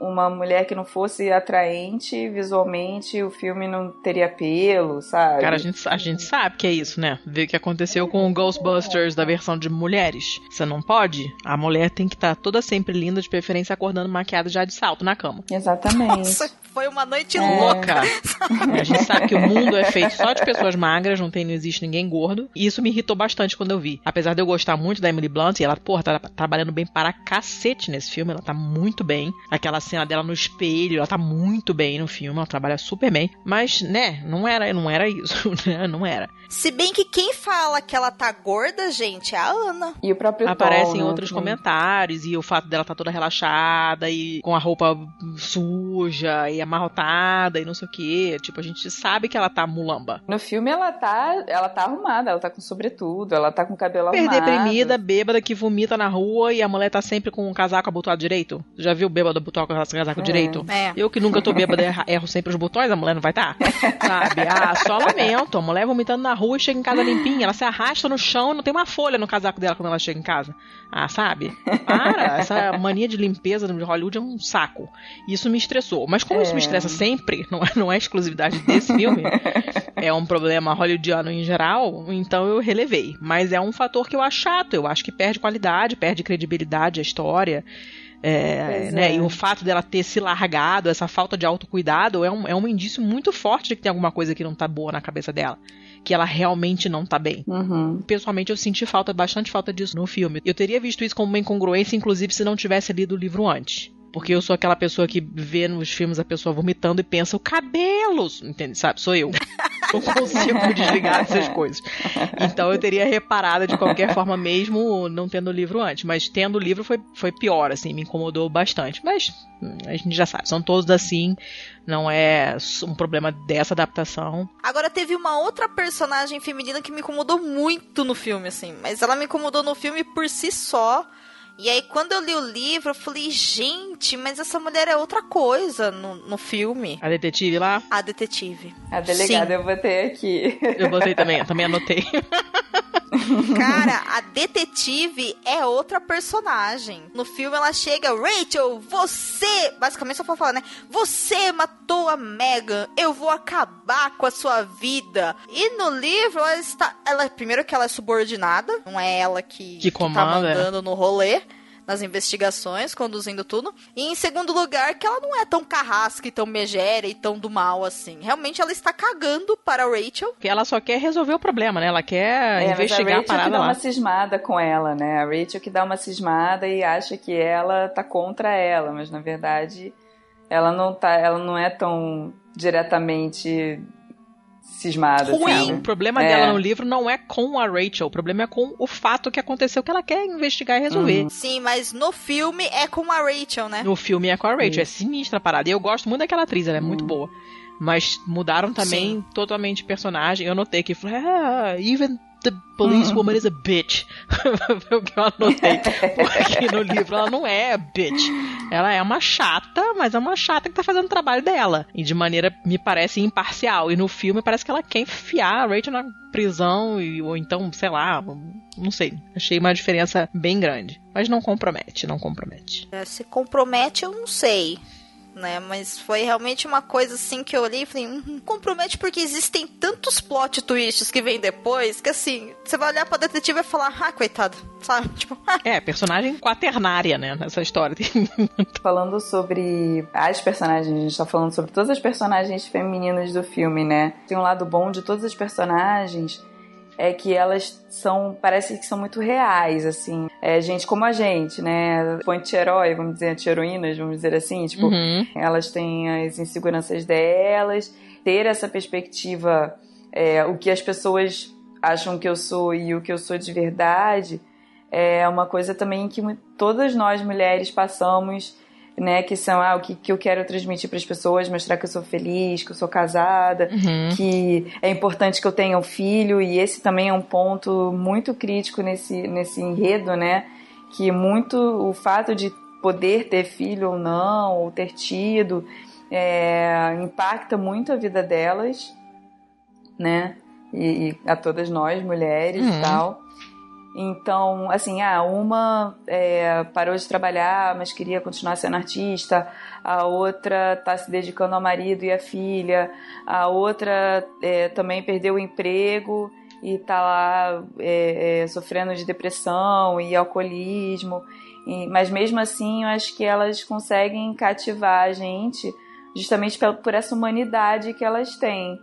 uma mulher que não fosse atraente visualmente, o filme não teria apelo, sabe? Cara, a gente, a gente sabe que é isso, né? Vê o que aconteceu com o Ghostbusters da versão de mulheres. Você não pode? A mulher tem que estar tá toda sempre linda, de preferência acordando maquiada já de salto na cama. Exatamente. Nossa, foi uma noite é. louca. a gente sabe que o mundo é feito só de pessoas magras, não tem, não existe ninguém gordo. E isso me irritou bastante quando eu vi. Apesar de eu gostar muito da Emily Blunt, e ela, porra, tá trabalhando bem para cacete nesse filme, ela tá muito bem. Aquela cena dela no espelho, ela tá muito bem no filme, ela trabalha super bem. Mas, né, não era, não era isso, né? Não era. Se bem que quem fala que ela tá gorda, gente, é a Ana. E o próprio Aparece Tom, em outros né? comentários, e o fato dela tá toda relaxada e com a roupa suja e amarrotada e não sei o que. Tipo, a gente sabe que ela tá mulamba. No filme ela tá, ela tá arrumada, ela tá com sobretudo, ela tá com cabelo arrumado. deprimida, bêbada, que vomita na rua e a mulher tá sempre com um casaco abotoado direito. Já viu bêbada botar o casaco é. direito? É. Eu que nunca tô bêbada, erro sempre os botões, a mulher não vai estar. Tá? Sabe? Ah, só lamento. A mulher vomitando na rua e chega em casa limpinha. Ela se arrasta no chão e não tem uma folha no casaco dela quando ela chega em casa. Ah, sabe? Para, essa mania de limpeza de Hollywood é um saco. Isso me estressou. Mas como é. isso me é. estressa sempre, não é, não é exclusividade desse filme, é um problema hollywoodiano em geral, então eu relevei. Mas é um fator que eu acho chato. Eu acho que perde qualidade, perde credibilidade a história. É, né? É. E o fato dela ter se largado, essa falta de autocuidado, é um, é um indício muito forte de que tem alguma coisa que não tá boa na cabeça dela. Que ela realmente não tá bem. Uhum. Pessoalmente, eu senti falta, bastante falta disso no filme. Eu teria visto isso como uma incongruência, inclusive, se não tivesse lido o livro antes. Porque eu sou aquela pessoa que vê nos filmes a pessoa vomitando e pensa, o cabelo! Entende? Sabe? Sou eu. Não consigo desligar dessas coisas. Então eu teria reparado de qualquer forma, mesmo não tendo o livro antes. Mas tendo o livro foi, foi pior, assim, me incomodou bastante. Mas hum, a gente já sabe, são todos assim. Não é um problema dessa adaptação. Agora teve uma outra personagem feminina que me incomodou muito no filme, assim. Mas ela me incomodou no filme por si só e aí, quando eu li o livro, eu falei, gente, mas essa mulher é outra coisa no, no filme. A detetive lá? A detetive. A delegada Sim. eu botei aqui. Eu botei também, eu também anotei. Cara, a detetive é outra personagem. No filme ela chega, Rachel, você. Basicamente só for falar, né? Você matou a Megan. Eu vou acabar com a sua vida. E no livro ela está. Ela, primeiro que ela é subordinada, não é ela que, que, comanda, que tá mandando no rolê nas investigações, conduzindo tudo. E em segundo lugar, que ela não é tão carrasca e tão megera e tão do mal assim. Realmente ela está cagando para a Rachel. Que ela só quer resolver o problema, né? Ela quer é, investigar a, a parada que dá lá. uma cismada com ela, né? A Rachel que dá uma cismada e acha que ela tá contra ela, mas na verdade ela não tá, ela não é tão diretamente cismada. Ruim. Assim, o problema é. dela no livro não é com a Rachel, o problema é com o fato que aconteceu que ela quer investigar e resolver. Uhum. Sim, mas no filme é com a Rachel, né? No filme é com a Rachel, Isso. é sinistra a parada. E eu gosto muito daquela atriz, ela é uhum. muito boa. Mas mudaram também Sim. totalmente personagem. Eu notei que ah, even the policewoman is a bitch. Foi o que eu anotei. Porque no livro ela não é bitch. Ela é uma chata, mas é uma chata que tá fazendo o trabalho dela. E de maneira, me parece, imparcial. E no filme parece que ela quer enfiar a Rachel na prisão, e, ou então, sei lá, não sei. Achei uma diferença bem grande. Mas não compromete, não compromete. É, se compromete, eu não sei. Né? Mas foi realmente uma coisa assim que eu olhei e falei, hum, compromete porque existem tantos plot twists que vem depois que assim, você vai olhar pra detetive e falar, ah, coitado, sabe? Tipo, ah. É, personagem quaternária, né, nessa história. falando sobre as personagens, a gente tá falando sobre todas as personagens femininas do filme, né? Tem um lado bom de todas as personagens é que elas são, parece que são muito reais, assim. É gente como a gente, né? Anti-herói, vamos dizer, anti-heroínas, vamos dizer assim. Tipo, uhum. elas têm as inseguranças delas. Ter essa perspectiva, é, o que as pessoas acham que eu sou e o que eu sou de verdade, é uma coisa também que todas nós mulheres passamos né? Que são ah, o que, que eu quero transmitir para as pessoas, mostrar que eu sou feliz, que eu sou casada, uhum. que é importante que eu tenha um filho, e esse também é um ponto muito crítico nesse, nesse enredo, né? Que muito o fato de poder ter filho ou não, ou ter tido, é, impacta muito a vida delas, né? E, e a todas nós, mulheres uhum. e tal. Então, assim, ah, uma é, parou de trabalhar, mas queria continuar sendo artista, a outra está se dedicando ao marido e à filha, a outra é, também perdeu o emprego e está lá é, é, sofrendo de depressão e alcoolismo. E, mas mesmo assim, eu acho que elas conseguem cativar a gente justamente por, por essa humanidade que elas têm.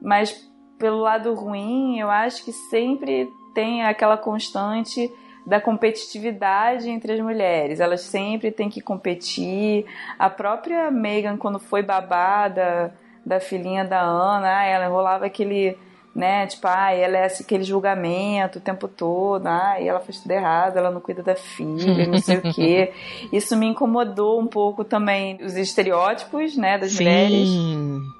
Mas pelo lado ruim, eu acho que sempre tem aquela constante da competitividade entre as mulheres. Elas sempre têm que competir. A própria Megan, quando foi babada da filhinha da Ana, ela enrolava aquele, né, tipo, ah, ela é aquele julgamento o tempo todo, ah, e ela fez tudo errado, ela não cuida da filha, não sei o quê. Isso me incomodou um pouco também, os estereótipos, né, das Sim. mulheres.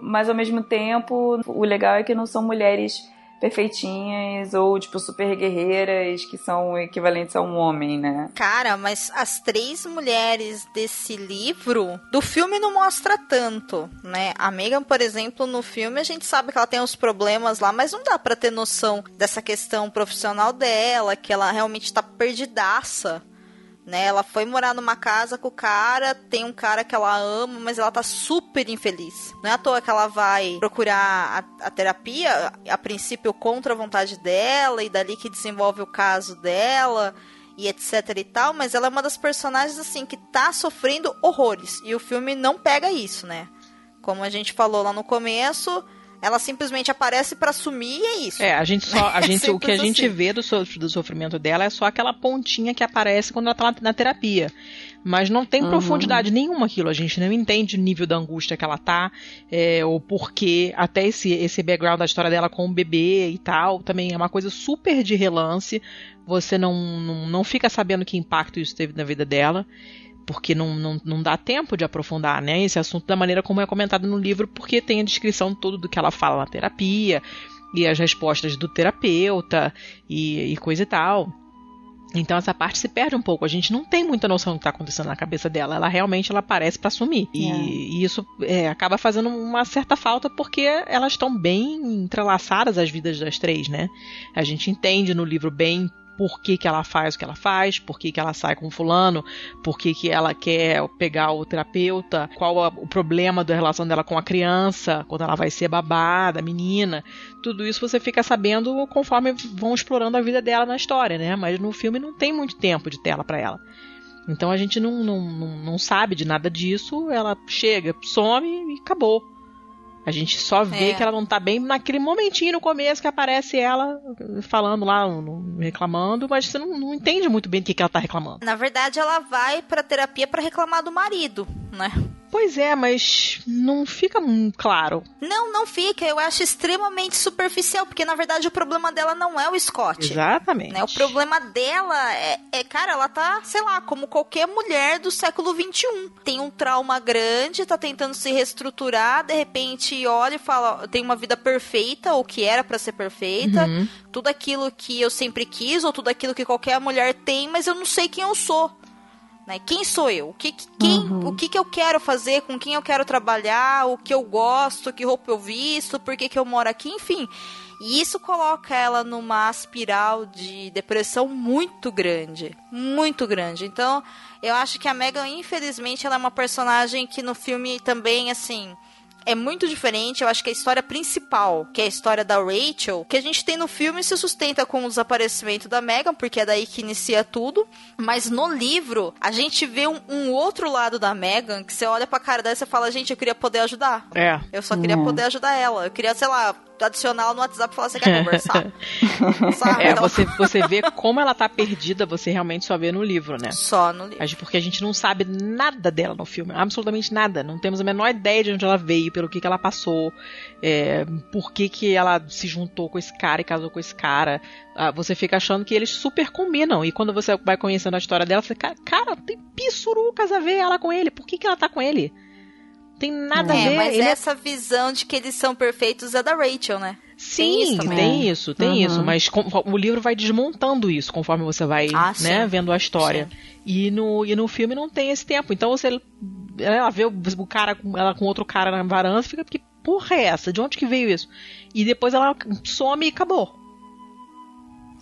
Mas ao mesmo tempo, o legal é que não são mulheres perfeitinhas ou, tipo, super guerreiras que são equivalentes a um homem, né? Cara, mas as três mulheres desse livro, do filme não mostra tanto, né? A Megan, por exemplo, no filme a gente sabe que ela tem uns problemas lá, mas não dá para ter noção dessa questão profissional dela, que ela realmente tá perdidaça né? Ela foi morar numa casa com o cara, tem um cara que ela ama, mas ela tá super infeliz. Não é à toa que ela vai procurar a, a terapia, a princípio contra a vontade dela, e dali que desenvolve o caso dela e etc e tal, mas ela é uma das personagens assim que tá sofrendo horrores e o filme não pega isso, né? Como a gente falou lá no começo, ela simplesmente aparece para sumir e é isso. É, a gente só. A gente, o que a assim. gente vê do, so, do sofrimento dela é só aquela pontinha que aparece quando ela tá na, na terapia. Mas não tem uhum. profundidade nenhuma aquilo. A gente não entende o nível da angústia que ela tá, é, ou porquê. Até esse, esse background da história dela com o bebê e tal. Também é uma coisa super de relance. Você não, não, não fica sabendo que impacto isso teve na vida dela porque não, não, não dá tempo de aprofundar né, esse assunto da maneira como é comentado no livro, porque tem a descrição toda do que ela fala na terapia e as respostas do terapeuta e, e coisa e tal. Então essa parte se perde um pouco. A gente não tem muita noção do que está acontecendo na cabeça dela. Ela realmente ela aparece para sumir. E, é. e, isso é, acaba fazendo uma certa falta porque elas estão bem entrelaçadas as vidas das três, né? A gente entende no livro bem por que, que ela faz o que ela faz, por que, que ela sai com fulano, por que, que ela quer pegar o terapeuta, qual o problema da relação dela com a criança, quando ela vai ser babada, menina. Tudo isso você fica sabendo conforme vão explorando a vida dela na história, né? Mas no filme não tem muito tempo de tela para ela. Então a gente não, não, não sabe de nada disso, ela chega, some e acabou. A gente só vê é. que ela não tá bem naquele momentinho no começo que aparece ela falando lá, reclamando, mas você não, não entende muito bem do que, que ela tá reclamando. Na verdade, ela vai pra terapia para reclamar do marido, né? Pois é, mas não fica claro. Não, não fica. Eu acho extremamente superficial, porque na verdade o problema dela não é o Scott. Exatamente. Né? O problema dela é, é, cara, ela tá, sei lá, como qualquer mulher do século XXI. Tem um trauma grande, tá tentando se reestruturar, de repente olha e fala, tem uma vida perfeita, ou que era para ser perfeita, uhum. tudo aquilo que eu sempre quis, ou tudo aquilo que qualquer mulher tem, mas eu não sei quem eu sou Né? Quem sou eu? O que, quem, uhum. o que, que eu quero fazer? Com quem eu quero trabalhar? O que eu gosto? Que roupa eu visto? Por que, que eu moro aqui? Enfim. E isso coloca ela numa espiral de depressão muito grande. Muito grande. Então, eu acho que a Megan, infelizmente, ela é uma personagem que no filme também, assim é muito diferente. Eu acho que a história principal, que é a história da Rachel, que a gente tem no filme, se sustenta com o desaparecimento da Megan, porque é daí que inicia tudo. Mas no livro, a gente vê um, um outro lado da Megan, que você olha pra cara dela e você fala, gente, eu queria poder ajudar. É. Eu só queria é. poder ajudar ela. Eu queria, sei lá, adicionar ela no WhatsApp e falar, você quer conversar? Sabe? É, você, você vê como ela tá perdida, você realmente só vê no livro, né? Só no livro. Porque a gente não sabe nada dela no filme, absolutamente nada. Não temos a menor ideia de onde ela veio, pelo que, que ela passou, é, por que, que ela se juntou com esse cara e casou com esse cara. Ah, você fica achando que eles super combinam. E quando você vai conhecendo a história dela, você fica, cara, tem pissurucas a ver ela com ele. Por que, que ela tá com ele? Tem nada é, a ver. Mas ele é essa é... visão de que eles são perfeitos é da Rachel, né? Sim, tem isso, tem isso, tem uhum. isso, mas com, o livro vai desmontando isso conforme você vai, ah, né, vendo a história. E no, e no filme não tem esse tempo. Então você ela vê o, o cara ela com outro cara na varanda, fica que porra é essa? De onde que veio isso? E depois ela some e acabou.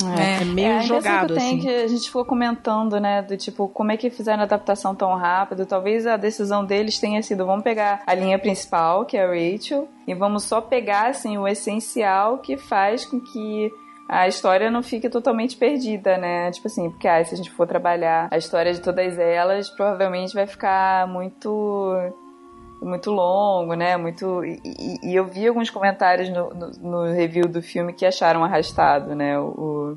É, é meio é, jogado, que assim. que a gente ficou comentando, né, do tipo, como é que fizeram a adaptação tão rápido? Talvez a decisão deles tenha sido, vamos pegar a linha principal, que é a Rachel, e vamos só pegar, assim, o essencial que faz com que a história não fique totalmente perdida, né? Tipo assim, porque ah, se a gente for trabalhar a história de todas elas, provavelmente vai ficar muito muito longo, né? Muito e, e, eu vi alguns comentários no, no, no, review do filme que acharam arrastado, né? O,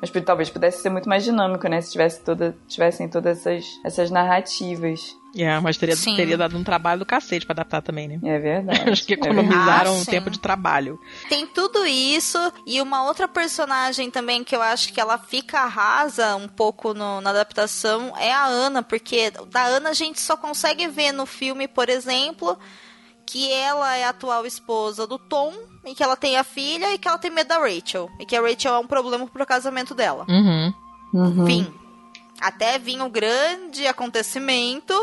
mas talvez pudesse ser muito mais dinâmico, né? Se tivesse toda, tivessem todas essas, essas narrativas. É, mas teria, teria dado um trabalho do cacete pra adaptar também, né? É verdade. Acho que é economizaram é ah, tempo de trabalho. Tem tudo isso, e uma outra personagem também que eu acho que ela fica rasa um pouco no, na adaptação é a Ana, porque da Ana a gente só consegue ver no filme, por exemplo, que ela é a atual esposa do Tom, e que ela tem a filha, e que ela tem medo da Rachel. E que a Rachel é um problema pro casamento dela. Uhum. Uhum. Fim. Até vir um grande acontecimento.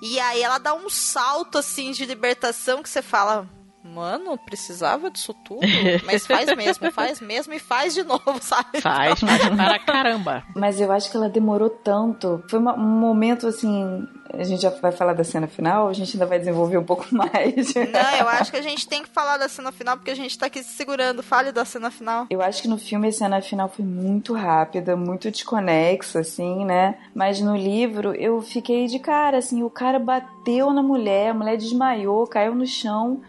E aí ela dá um salto assim de libertação que você fala. Mano, precisava disso tudo? Mas faz mesmo, faz mesmo e faz de novo, sabe? Faz, faz para caramba. Mas eu acho que ela demorou tanto. Foi um momento assim a gente já vai falar da cena final, a gente ainda vai desenvolver um pouco mais. Não, eu acho que a gente tem que falar da cena final porque a gente tá aqui se segurando. Fale da cena final. Eu acho que no filme a cena final foi muito rápida, muito desconexa, assim, né? Mas no livro eu fiquei de cara, assim, o cara bateu na mulher, a mulher desmaiou, caiu no chão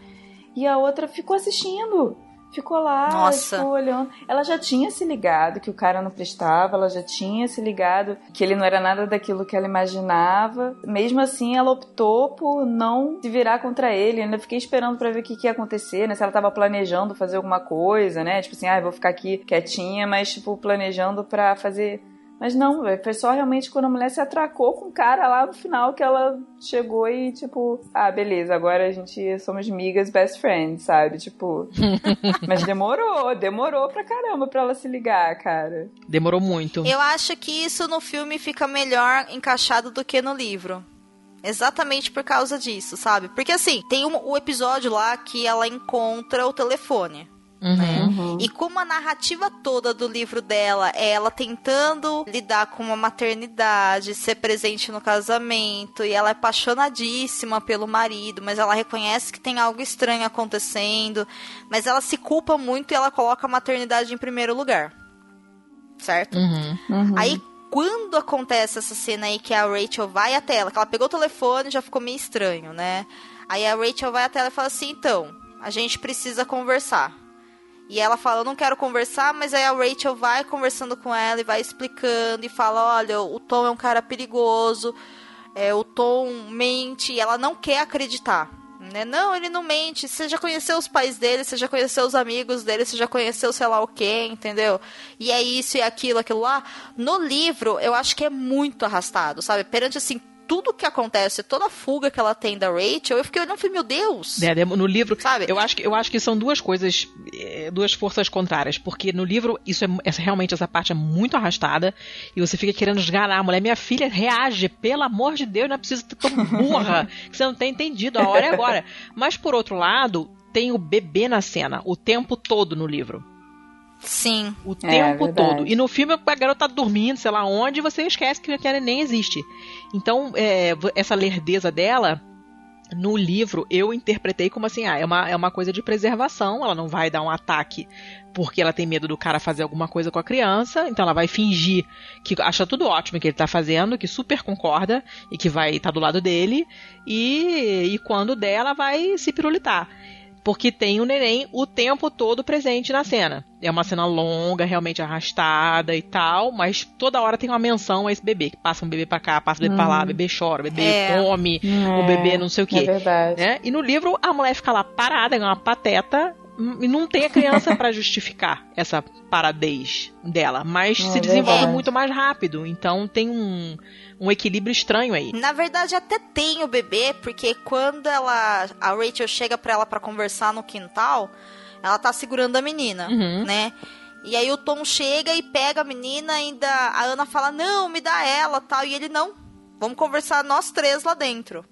e a outra ficou assistindo. Ficou lá, Nossa. ficou olhando. Ela já tinha se ligado que o cara não prestava, ela já tinha se ligado que ele não era nada daquilo que ela imaginava. Mesmo assim, ela optou por não se virar contra ele. Eu ainda fiquei esperando para ver o que, que ia acontecer, né? Se ela tava planejando fazer alguma coisa, né? Tipo assim, ah, vou ficar aqui quietinha, mas, tipo, planejando para fazer mas não, foi só realmente quando a mulher se atracou com o cara lá no final que ela chegou e, tipo, ah, beleza, agora a gente somos migas best friends, sabe? Tipo. mas demorou, demorou pra caramba pra ela se ligar, cara. Demorou muito. Eu acho que isso no filme fica melhor encaixado do que no livro. Exatamente por causa disso, sabe? Porque assim, tem um, o episódio lá que ela encontra o telefone. Uhum. Né? Uhum. E como a narrativa toda do livro dela é ela tentando lidar com uma maternidade, ser presente no casamento, e ela é apaixonadíssima pelo marido, mas ela reconhece que tem algo estranho acontecendo, mas ela se culpa muito e ela coloca a maternidade em primeiro lugar. Certo? Uhum. uhum. Aí quando acontece essa cena aí que a Rachel vai até ela, que ela pegou o telefone já ficou meio estranho, né? Aí a Rachel vai até ela e fala assim: então, a gente precisa conversar. E ela fala, eu não quero conversar, mas aí a Rachel vai conversando com ela e vai explicando e fala, olha, o Tom é um cara perigoso, é, o Tom mente, e ela não quer acreditar. Né? Não, ele não mente. Você já conheceu os pais dele, você já conheceu os amigos dele, você já conheceu sei lá o que, entendeu? E é isso e aquilo, aquilo lá. No livro, eu acho que é muito arrastado, sabe? Perante assim, tudo que acontece, toda a fuga que ela tem da Rachel, eu fiquei olhando e falei, meu Deus! É, no livro, sabe? Eu acho, que, eu acho que são duas coisas é, duas forças contrárias, porque no livro isso é, essa, realmente essa parte é muito arrastada e você fica querendo esganar a mulher. Minha filha reage, pelo amor de Deus, não é preciso ser tão burra que você não tem entendido. A hora é agora. Mas por outro lado, tem o bebê na cena o tempo todo no livro. Sim. O tempo é, todo. E no filme a garota tá dormindo, sei lá onde, e você esquece que a nem existe. Então, é, essa lerdeza dela no livro eu interpretei como assim, ah, é uma, é uma coisa de preservação, ela não vai dar um ataque porque ela tem medo do cara fazer alguma coisa com a criança, então ela vai fingir que acha tudo ótimo que ele tá fazendo, que super concorda e que vai estar tá do lado dele, e, e quando der ela vai se pirulitar porque tem o neném o tempo todo presente na cena. É uma cena longa, realmente arrastada e tal, mas toda hora tem uma menção a esse bebê, que passa um bebê pra cá, passa um bebê hum. pra lá, o bebê chora, o bebê é. come, é. o bebê não sei o que. É verdade. Né? E no livro a mulher fica lá parada, é uma pateta, e não tem a criança para justificar essa paradez dela, mas é se desenvolve verdade. muito mais rápido, então tem um, um equilíbrio estranho aí. Na verdade até tem o bebê, porque quando ela a Rachel chega para ela para conversar no quintal, ela tá segurando a menina, uhum. né? E aí o Tom chega e pega a menina, ainda a Ana fala: "Não, me dá ela", tal, e ele não. Vamos conversar nós três lá dentro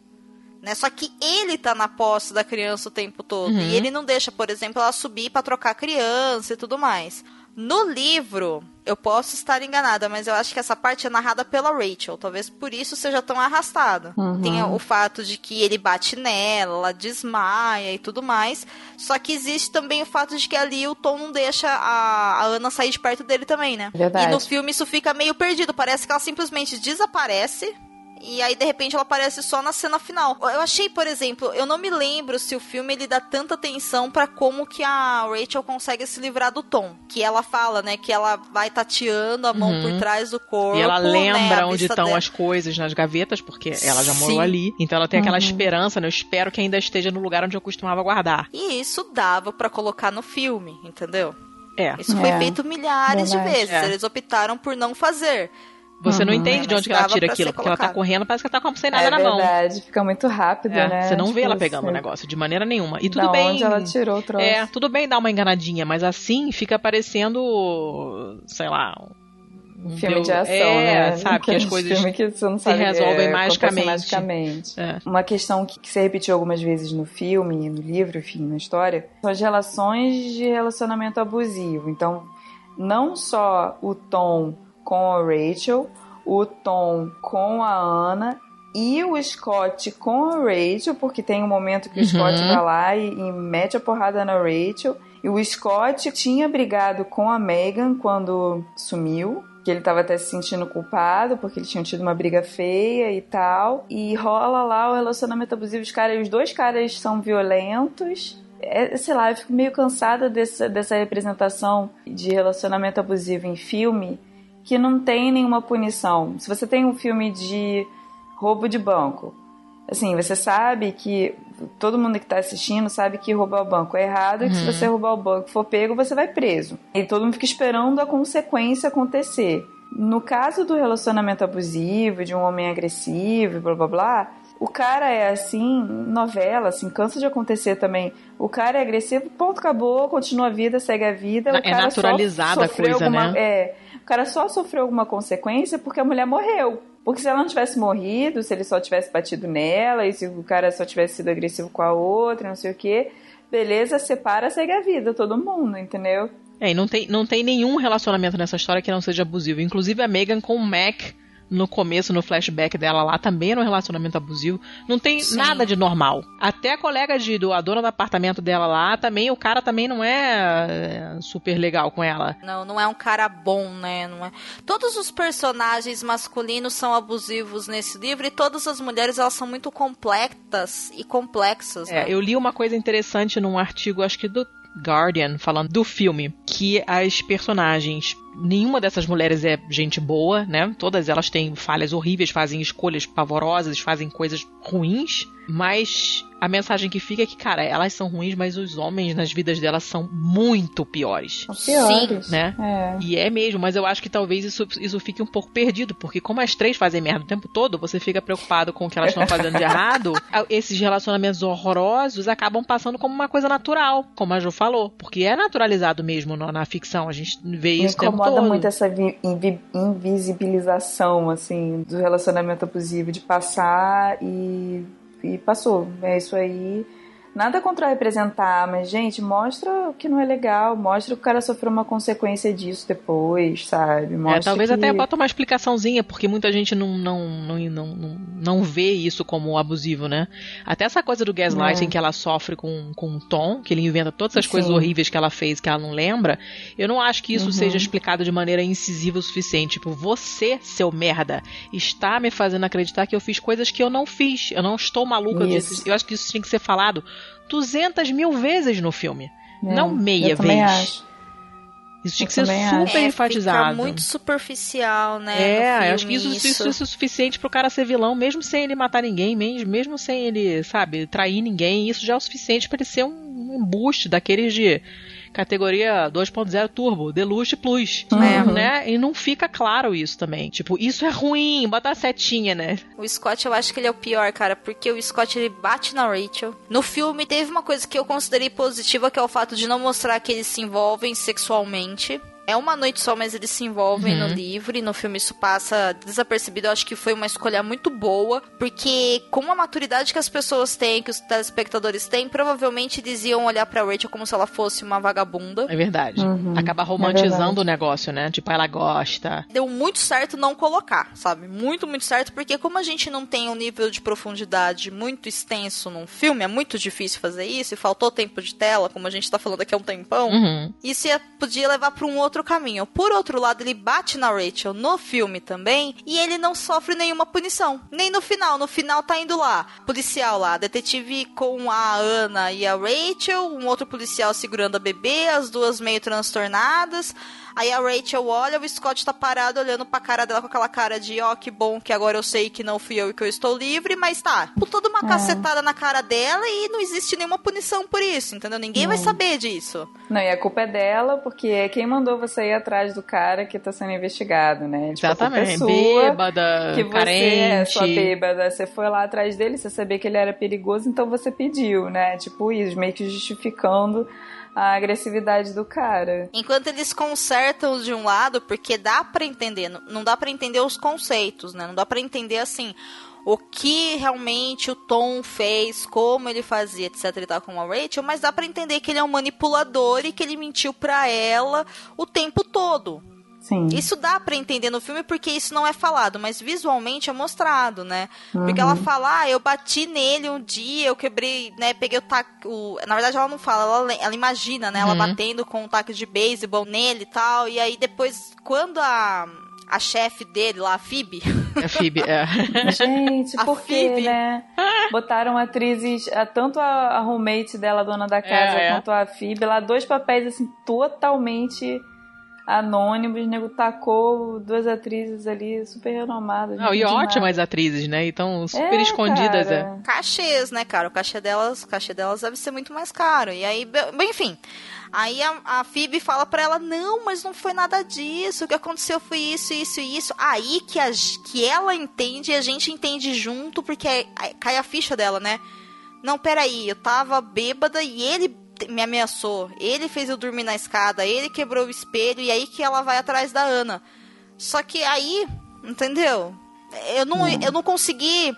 né? Só que ele tá na posse da criança o tempo todo. Uhum. E ele não deixa, por exemplo, ela subir para trocar a criança e tudo mais. No livro, eu posso estar enganada, mas eu acho que essa parte é narrada pela Rachel. Talvez por isso seja tão arrastada. Uhum. Tem o fato de que ele bate nela, ela desmaia e tudo mais. Só que existe também o fato de que ali o Tom não deixa a, a Ana sair de perto dele também, né? Verdade. E no filme isso fica meio perdido. Parece que ela simplesmente desaparece e aí de repente ela aparece só na cena final. Eu achei, por exemplo, eu não me lembro se o filme ele dá tanta atenção para como que a Rachel consegue se livrar do Tom, que ela fala, né, que ela vai tateando a mão uhum. por trás do corpo, e ela né, lembra né, onde estão as coisas nas gavetas, porque ela já morou Sim. ali. Então ela tem aquela uhum. esperança, né? Eu espero que ainda esteja no lugar onde eu costumava guardar. E isso dava para colocar no filme, entendeu? É. Isso foi é. feito milhares Verdade. de vezes. É. Eles optaram por não fazer. Você uhum, não entende de onde ela tira aquilo, porque ela tá correndo, parece que ela tá como sem nada é na mão. É verdade, fica muito rápido, é, né? Você não tipo, vê ela pegando o negócio de maneira nenhuma. E tudo da bem. Onde ela tirou o troço. É, tudo bem dar uma enganadinha, mas assim fica parecendo, sei lá, um filme deu, de ação, é, né? sabe? Que as coisas que se resolvem é, magicamente. magicamente. É. Uma questão que, que se repetiu algumas vezes no filme, no livro, enfim, na história, são as relações de relacionamento abusivo. Então, não só o Tom com a Rachel, o Tom com a Ana e o Scott com a Rachel, porque tem um momento que o uhum. Scott vai lá e, e, mete a porrada na Rachel. E o Scott tinha brigado com a Megan quando sumiu. Que ele estava até se sentindo culpado, porque eles tinham tido uma briga feia e tal. E rola lá o relacionamento abusivo. Os, caras, os dois caras são violentos. É, sei lá, eu fico meio cansada dessa, dessa representação de relacionamento abusivo em filme que não tem nenhuma punição. Se você tem um filme de roubo de banco, assim, você sabe que todo mundo que está assistindo sabe que roubar o banco é errado uhum. e que se uhum. você roubar o banco for pego, você vai preso. E todo mundo fica esperando a consequência acontecer. No caso do relacionamento abusivo, de um homem agressivo, blá blá blá, o cara é assim, novela, assim, cansa de acontecer também. O cara é agressivo, ponto, acabou, continua a vida, segue a vida. É naturalizada a coisa, alguma, né? É, o cara só sofreu alguma consequência porque a mulher morreu. Porque se ela não tivesse morrido, se ele só tivesse batido nela, e se o cara só tivesse sido agressivo com a outra, não sei o quê, beleza, separa, segue a vida, todo mundo, entendeu? É, e não tem, não tem nenhum relacionamento nessa história que não seja abusivo. Inclusive a Megan com o Mac no começo, no flashback dela lá, também era um relacionamento abusivo. Não tem Sim. nada de normal. Até a colega de, do, a dona do apartamento dela lá, também, o cara também não é, é super legal com ela. Não, não é um cara bom, né? Não é... Todos os personagens masculinos são abusivos nesse livro e todas as mulheres, elas são muito complexas e complexas, é, né? Eu li uma coisa interessante num artigo, acho que do Guardian, falando do filme, que as personagens nenhuma dessas mulheres é gente boa, né? Todas elas têm falhas horríveis, fazem escolhas pavorosas, fazem coisas ruins, mas a mensagem que fica é que, cara, elas são ruins, mas os homens nas vidas delas são muito piores. São piores. Né? É. E é mesmo, mas eu acho que talvez isso, isso fique um pouco perdido, porque como as três fazem merda o tempo todo, você fica preocupado com o que elas estão fazendo de errado, esses relacionamentos horrorosos acabam passando como uma coisa natural, como a Jo falou, porque é naturalizado mesmo no- na ficção, a gente vê Me isso o tempo incomoda todo. muito essa vi- invi- invisibilização, assim, do relacionamento abusivo, de passar e, e passou. É isso aí. Nada contra representar, mas, gente, mostra o que não é legal, mostra que o cara sofreu uma consequência disso depois, sabe? Mostra É, talvez que... até bota uma explicaçãozinha, porque muita gente não, não, não, não, não, vê isso como abusivo, né? Até essa coisa do gaslighting É. que ela sofre com, com o Tom, que ele inventa todas as Sim. coisas horríveis que ela fez que ela não lembra, eu não acho que isso Uhum. seja explicado de maneira incisiva o suficiente. Tipo, você, seu merda, está me fazendo acreditar que eu fiz coisas que eu não fiz. Eu não estou maluca Isso. disso. Eu acho que isso tinha que ser falado 200 mil vezes no filme. É, não meia vez. acho. Isso tinha Eu que ser super. É, enfatizado. Fica muito superficial, né? É, eu acho que filme, isso, isso, isso é suficiente pro cara ser vilão, mesmo sem ele matar ninguém, mesmo, mesmo sem ele, sabe, trair ninguém. Isso já é o suficiente pra ele ser um embuste daqueles de categoria 2.0 Turbo, Deluxe Plus. Uhum. Né? E não fica claro isso também. Tipo, isso é ruim, bota a setinha, né? O Scott, eu acho que ele é o pior, cara, porque o Scott ele bate na Rachel. No filme teve uma coisa que eu considerei positiva, que é o fato de não mostrar que eles se envolvem sexualmente. É uma noite só, mas eles se envolvem Uhum. no livro e no filme isso passa desapercebido. Eu acho que foi uma escolha muito boa, porque com a maturidade que as pessoas têm, que os telespectadores têm, provavelmente eles iam olhar pra Rachel como se ela fosse uma vagabunda. É verdade. Uhum, Acaba é romantizando verdade. o negócio, né? Tipo, ela gosta. deu muito certo não colocar, sabe? Muito, muito certo, porque como a gente não tem um nível de profundidade muito extenso num filme, é muito difícil fazer isso, e faltou tempo de tela, como a gente tá falando aqui há um tempão, Uhum. isso ia, podia levar pra um outro caminho. Por outro lado, ele bate na Rachel no filme também, e ele não sofre nenhuma punição. Nem no final. No final tá indo lá, policial lá, detetive com a Ana e a Rachel, um outro policial segurando a bebê, as duas meio transtornadas. Aí a Rachel olha, o Scott tá parado olhando pra cara dela com aquela cara de ó, que bom que agora eu sei que não fui eu e que eu estou livre, mas tá, por toda uma É. cacetada na cara dela e não existe nenhuma punição por isso, entendeu? Ninguém vai saber disso. Não, e a culpa é dela, porque é quem mandou você ir atrás do cara que tá sendo investigado, né? Tipo, a culpa é Exatamente. sua, Bêbada, que você carente. é sua bêbada, você foi lá atrás dele, você sabia que ele era perigoso, então você pediu, né? Tipo isso, meio que justificando a agressividade do cara. Enquanto eles consertam de um lado, porque dá pra entender, não- dá pra entender os conceitos, né? Não dá pra entender assim o que realmente o Tom fez, como ele fazia, etc e tal com a Rachel, mas dá pra entender que ele é um manipulador e que ele mentiu pra ela o tempo todo. Sim. Isso dá pra entender no filme porque isso não é falado, mas visualmente é mostrado, né? Porque ela fala, ah, eu bati nele um dia, eu quebrei, né, peguei o taco... o- Na verdade ela não fala, ela, ela imagina, né, ela Uhum. batendo com um taco de beisebol nele e tal, e aí depois, quando a, a chefe dele lá, a Phoebe, A Phoebe, é. Gente, A por quê, Phoebe. né? Botaram atrizes, a- tanto a, a roommate dela, a dona da casa, É, é. quanto a Phoebe, lá dois papéis assim totalmente anônimos, o nego tacou duas atrizes ali super renomadas. Não, e demais. ótimas atrizes, né? Então, super É, escondidas, é. cara. cachês, né, cara? O cachê delas, o cachê delas deve ser muito mais caro. E aí, be- bem, enfim. Aí a, a Phoebe fala pra ela: Não, mas não foi nada disso. O que aconteceu foi isso, isso e isso. Aí que, a, que ela entende e a gente entende junto, porque cai a ficha dela, né? Não, peraí, eu tava bêbada e ele me ameaçou. Ele fez eu dormir na escada, ele quebrou o espelho e aí que ela vai atrás da Ana. Só que aí, entendeu? Eu não, eu não consegui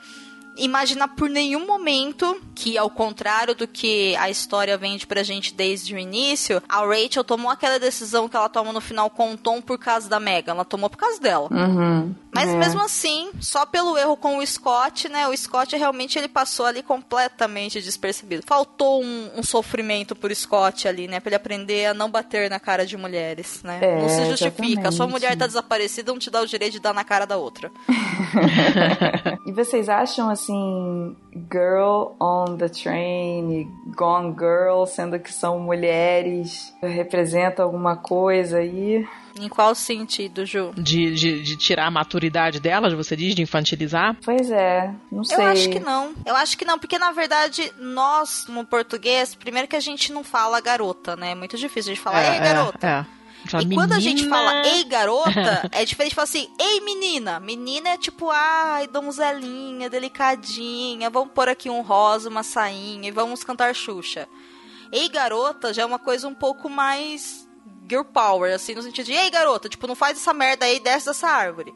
imaginar por nenhum momento que, ao contrário do que a história vende pra gente desde o início, a Rachel tomou aquela decisão que ela toma no final com o Tom por causa da Megan. Ela tomou por causa dela. Uhum. Mas É. mesmo assim, só pelo erro com o Scott, né? O Scott realmente ele passou ali completamente despercebido. Faltou um, um sofrimento por Scott ali, né? Pra ele aprender a não bater na cara de mulheres, né? É, não se justifica. A sua exatamente. mulher tá desaparecida, não te dá o direito de dar na cara da outra. e vocês acham assim Girl on the Train Gone Girl, sendo que são mulheres, representa alguma coisa aí. Em qual sentido, Ju? De, de, de, tirar a maturidade delas, você diz, de infantilizar? Pois é, não sei. Eu acho que não. Eu acho que não, porque na verdade, nós, no português, primeiro que a gente não fala garota, né? É muito difícil de falar, é, ei, garota. É, é. E menina... quando a gente fala ei garota, é diferente de falar assim, ei menina. Menina é tipo, ai, donzelinha, delicadinha, vamos pôr aqui um rosa, uma sainha e vamos cantar Xuxa. Ei garota já é uma coisa um pouco mais girl power, assim, no sentido de, ei, garota, tipo, não faz essa merda aí, desce dessa árvore.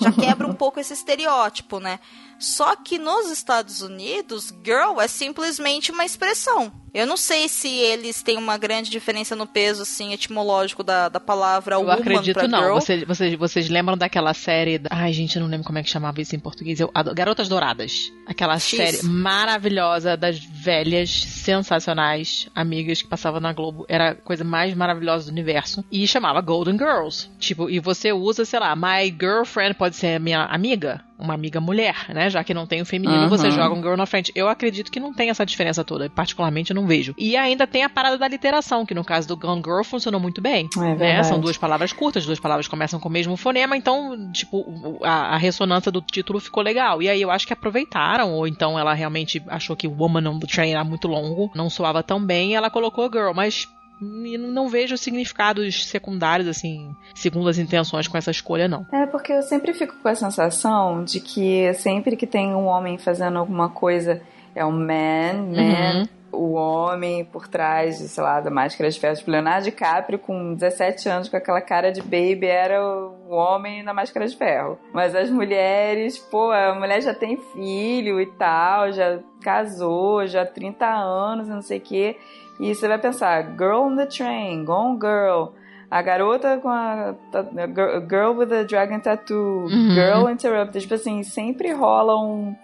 Já quebra um pouco esse estereótipo, né? Só que nos Estados Unidos, girl é simplesmente uma expressão. Eu não sei se eles têm uma grande diferença no peso, assim, etimológico da, da palavra eu woman acredito não. Vocês, vocês, vocês lembram daquela série... Da... Ai, gente, eu não lembro como é que chamava isso em português. Eu... Garotas Douradas. Aquela X. série maravilhosa das velhas, sensacionais, amigas que passavam na Globo. Era a coisa mais maravilhosa do universo. E chamava Golden Girls. Tipo, e você usa, sei lá, my girlfriend pode ser minha amiga uma amiga mulher, né? Já que não tem o feminino, Uhum. você joga um girl na frente. Eu acredito que não tem essa diferença toda. Particularmente, eu não vejo. E ainda tem a parada da literação, que no caso do Gone Girl funcionou muito bem. É né? São duas palavras curtas, duas palavras começam com o mesmo fonema, então, tipo, a, a ressonância do título ficou legal. E aí eu acho que aproveitaram, ou então ela realmente achou que Woman on the Train era muito longo, não soava tão bem, e ela colocou Girl, mas e não vejo significados secundários, assim, segundo as intenções com essa escolha, não. É, porque eu sempre fico com a sensação de que sempre que tem um homem fazendo alguma coisa, é um man, man, o homem por trás, de, sei lá, da máscara de ferro. Tipo, Leonardo DiCaprio, com 17 anos, com aquela cara de baby, era o homem na máscara de ferro. Mas as mulheres, pô, a mulher já tem filho e tal, já casou, já há 30 anos, e não sei o quê. E você vai pensar, girl on the train, gone girl. A garota com a, a girl girl with a dragon tattoo, Uhum. girl interrupted. Tipo assim, sempre rola um,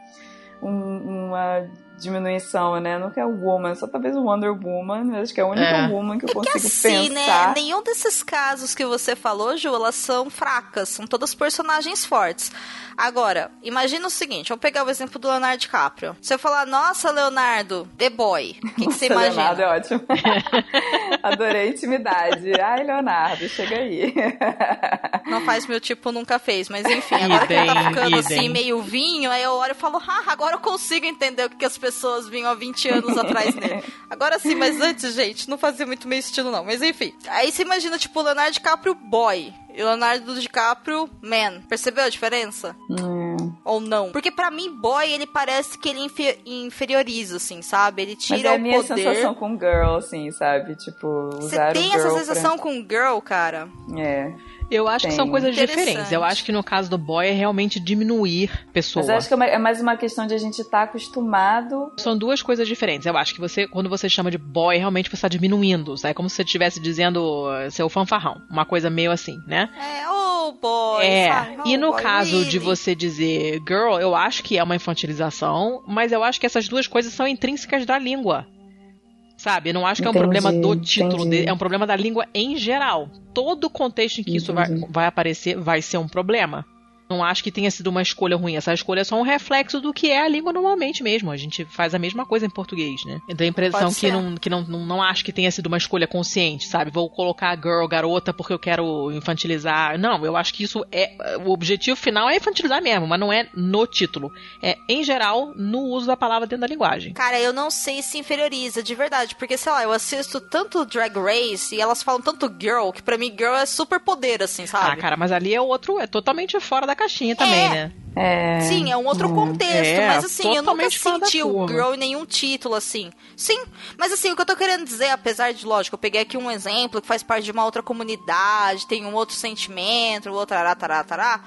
um- uma diminuição, né? Nunca é woman, só talvez o Wonder Woman. Acho que é a única É. woman que eu Que consigo assim, né? pensar. Nenhum desses casos que você falou, Ju, elas são fracas. São todas personagens fortes. Agora, imagina o seguinte: vamos pegar o exemplo do Leonardo DiCaprio. Se eu falar, nossa, Leonardo, The Boy, o que, que você imagina? Leonardo é ótimo. Adorei a intimidade. Ai, Leonardo, chega aí. Não faz meu tipo, nunca fez. Mas enfim, agora que ele tá Idem, ficando idem. assim, meio vinho, aí eu olho e falo, ah, agora eu consigo entender o que, que as pessoas vinham há 20 anos atrás dele. Agora sim, mas antes, gente, não fazia muito meu estilo, não. Mas enfim. Aí você imagina, tipo, Leonardo DiCaprio boy. E o Leonardo DiCaprio man. Percebeu a diferença? Hum. Ou não? Porque pra mim, boy, ele parece que ele infe- inferioriza, assim, sabe? Ele Mas tira é a minha poder. sensação com girl, assim, sabe? Tipo, Você tem essa pra- sensação com girl, cara? É. Eu acho que são Tem. coisas diferentes. Eu acho que no caso do boy é realmente diminuir pessoa. Mas eu acho que é é mais uma questão de a gente estar acostumado. São duas coisas diferentes. Eu acho que você, quando você chama de boy, realmente você está diminuindo. sabe? É como se você estivesse dizendo uh, seu fanfarrão. Uma coisa meio assim, né? É, oh boy, é. sabe? Oh, E no boy, caso de você dizer girl, eu acho que é uma infantilização, mas eu acho que essas duas coisas são intrínsecas da língua. Sabe? Eu não acho que é um Entendi, problema do título, entendi. dele, é um problema da língua em geral. Todo o contexto em que isso vai, Entendi. vai aparecer vai ser um problema. Não acho que tenha sido uma escolha ruim. Essa escolha é só um reflexo do que é a língua normalmente mesmo. A gente faz a mesma coisa em português, né? Eu tenho a impressão que, não, que não, não, não acho que tenha sido uma escolha consciente, sabe? Vou colocar girl, garota, porque eu quero infantilizar. Não, eu acho que isso é. O objetivo final é infantilizar mesmo, mas não é no título. É, em geral, no uso da palavra dentro da linguagem. Cara, eu não sei se inferioriza, de verdade. Porque, sei lá, eu assisto tanto Drag Race e elas falam tanto girl, que pra mim girl é super poder, assim, sabe? Ah, cara, mas ali é outro, é totalmente fora da caixinha também, É. né? É. Sim, é um outro contexto, É, mas assim, eu nunca senti o girl em nenhum título, assim. Sim, mas assim, o que eu tô querendo dizer, apesar de, lógico, eu peguei aqui um exemplo que faz parte de uma outra comunidade, tem um outro sentimento, outro tará, tará, tará,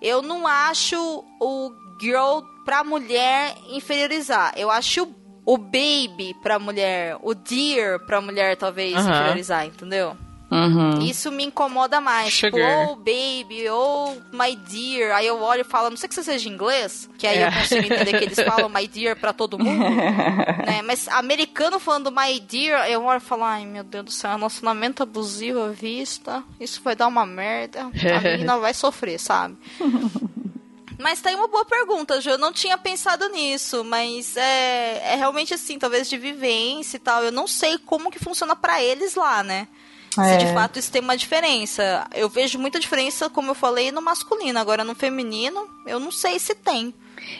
eu não acho o girl pra mulher inferiorizar. Eu acho o, baby pra mulher, o dear pra mulher talvez inferiorizar, entendeu? Uhum. Isso me incomoda mais. Tipo, oh baby, oh my dear. Aí eu olho e falo, não sei que você seja inglês, que aí É. eu consigo entender que eles falam my dear pra todo mundo. né? Mas americano falando my dear, eu olho e falo, ai meu Deus do céu, relacionamento abusivo à vista, isso vai dar uma merda. A menina vai sofrer, sabe? Mas tá aí uma boa pergunta, Ju. Eu não tinha pensado nisso, mas é, é realmente assim, talvez de vivência e tal. Eu não sei como que funciona para eles lá, né? É. Se de é. fato isso tem uma diferença. Eu vejo muita diferença, como eu falei, no masculino. Agora, no feminino, eu não sei se tem.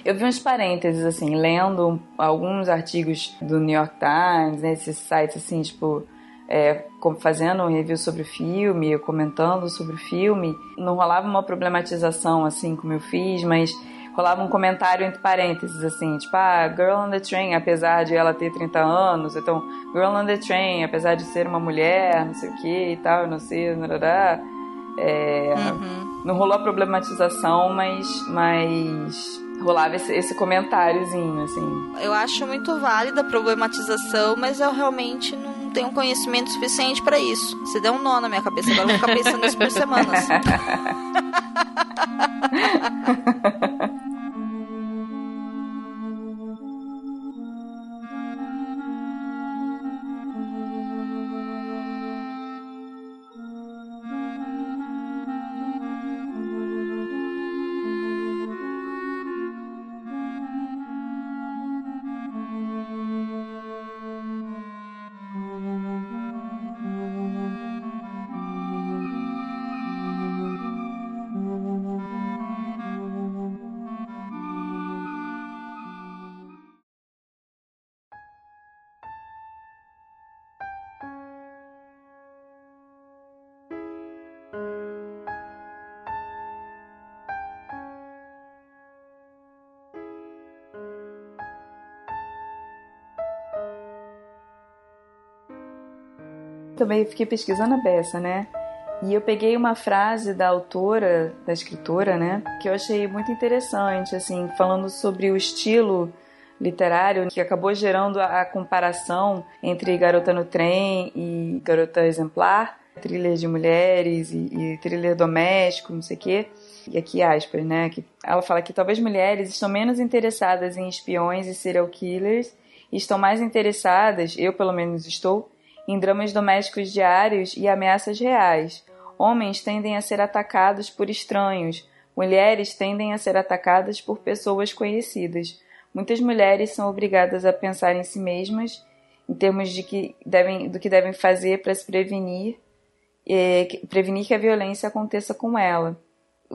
Eu vi uns parênteses, assim, lendo alguns artigos do New York Times, nesses né, sites, assim, tipo, é, fazendo um review sobre o filme, comentando sobre o filme. Não rolava uma problematização, assim, como eu fiz, mas rolava um comentário entre parênteses, assim, tipo, ah, Girl on the Train, apesar de ela ter 30 anos, então, Girl on the Train, apesar de ser uma mulher, não sei o que e tal, não sei, narará, é, uhum. não rolou a problematização, mas, mas rolava esse, esse comentáriozinho, assim. Eu acho muito válida a problematização, mas eu realmente não tenho conhecimento suficiente para isso. Você deu um nó na minha cabeça, agora eu vou ficar pensando nisso por semanas. também fiquei pesquisando a peça, né? E eu peguei uma frase da autora, da escritora, né, que eu achei muito interessante, assim, falando sobre o estilo literário que acabou gerando a comparação entre Garota no Trem e Garota Exemplar, thriller de mulheres e, e thriller doméstico, não sei o quê. E aqui aspas, né, que ela fala que talvez mulheres estão menos interessadas em espiões e serial killers e estão mais interessadas, eu pelo menos estou, em dramas domésticos diários e ameaças reais. Homens tendem a ser atacados por estranhos, mulheres tendem a ser atacadas por pessoas conhecidas. Muitas mulheres são obrigadas a pensar em si mesmas em termos de que devem, do que devem fazer para se prevenir, prevenir que a violência aconteça com ela.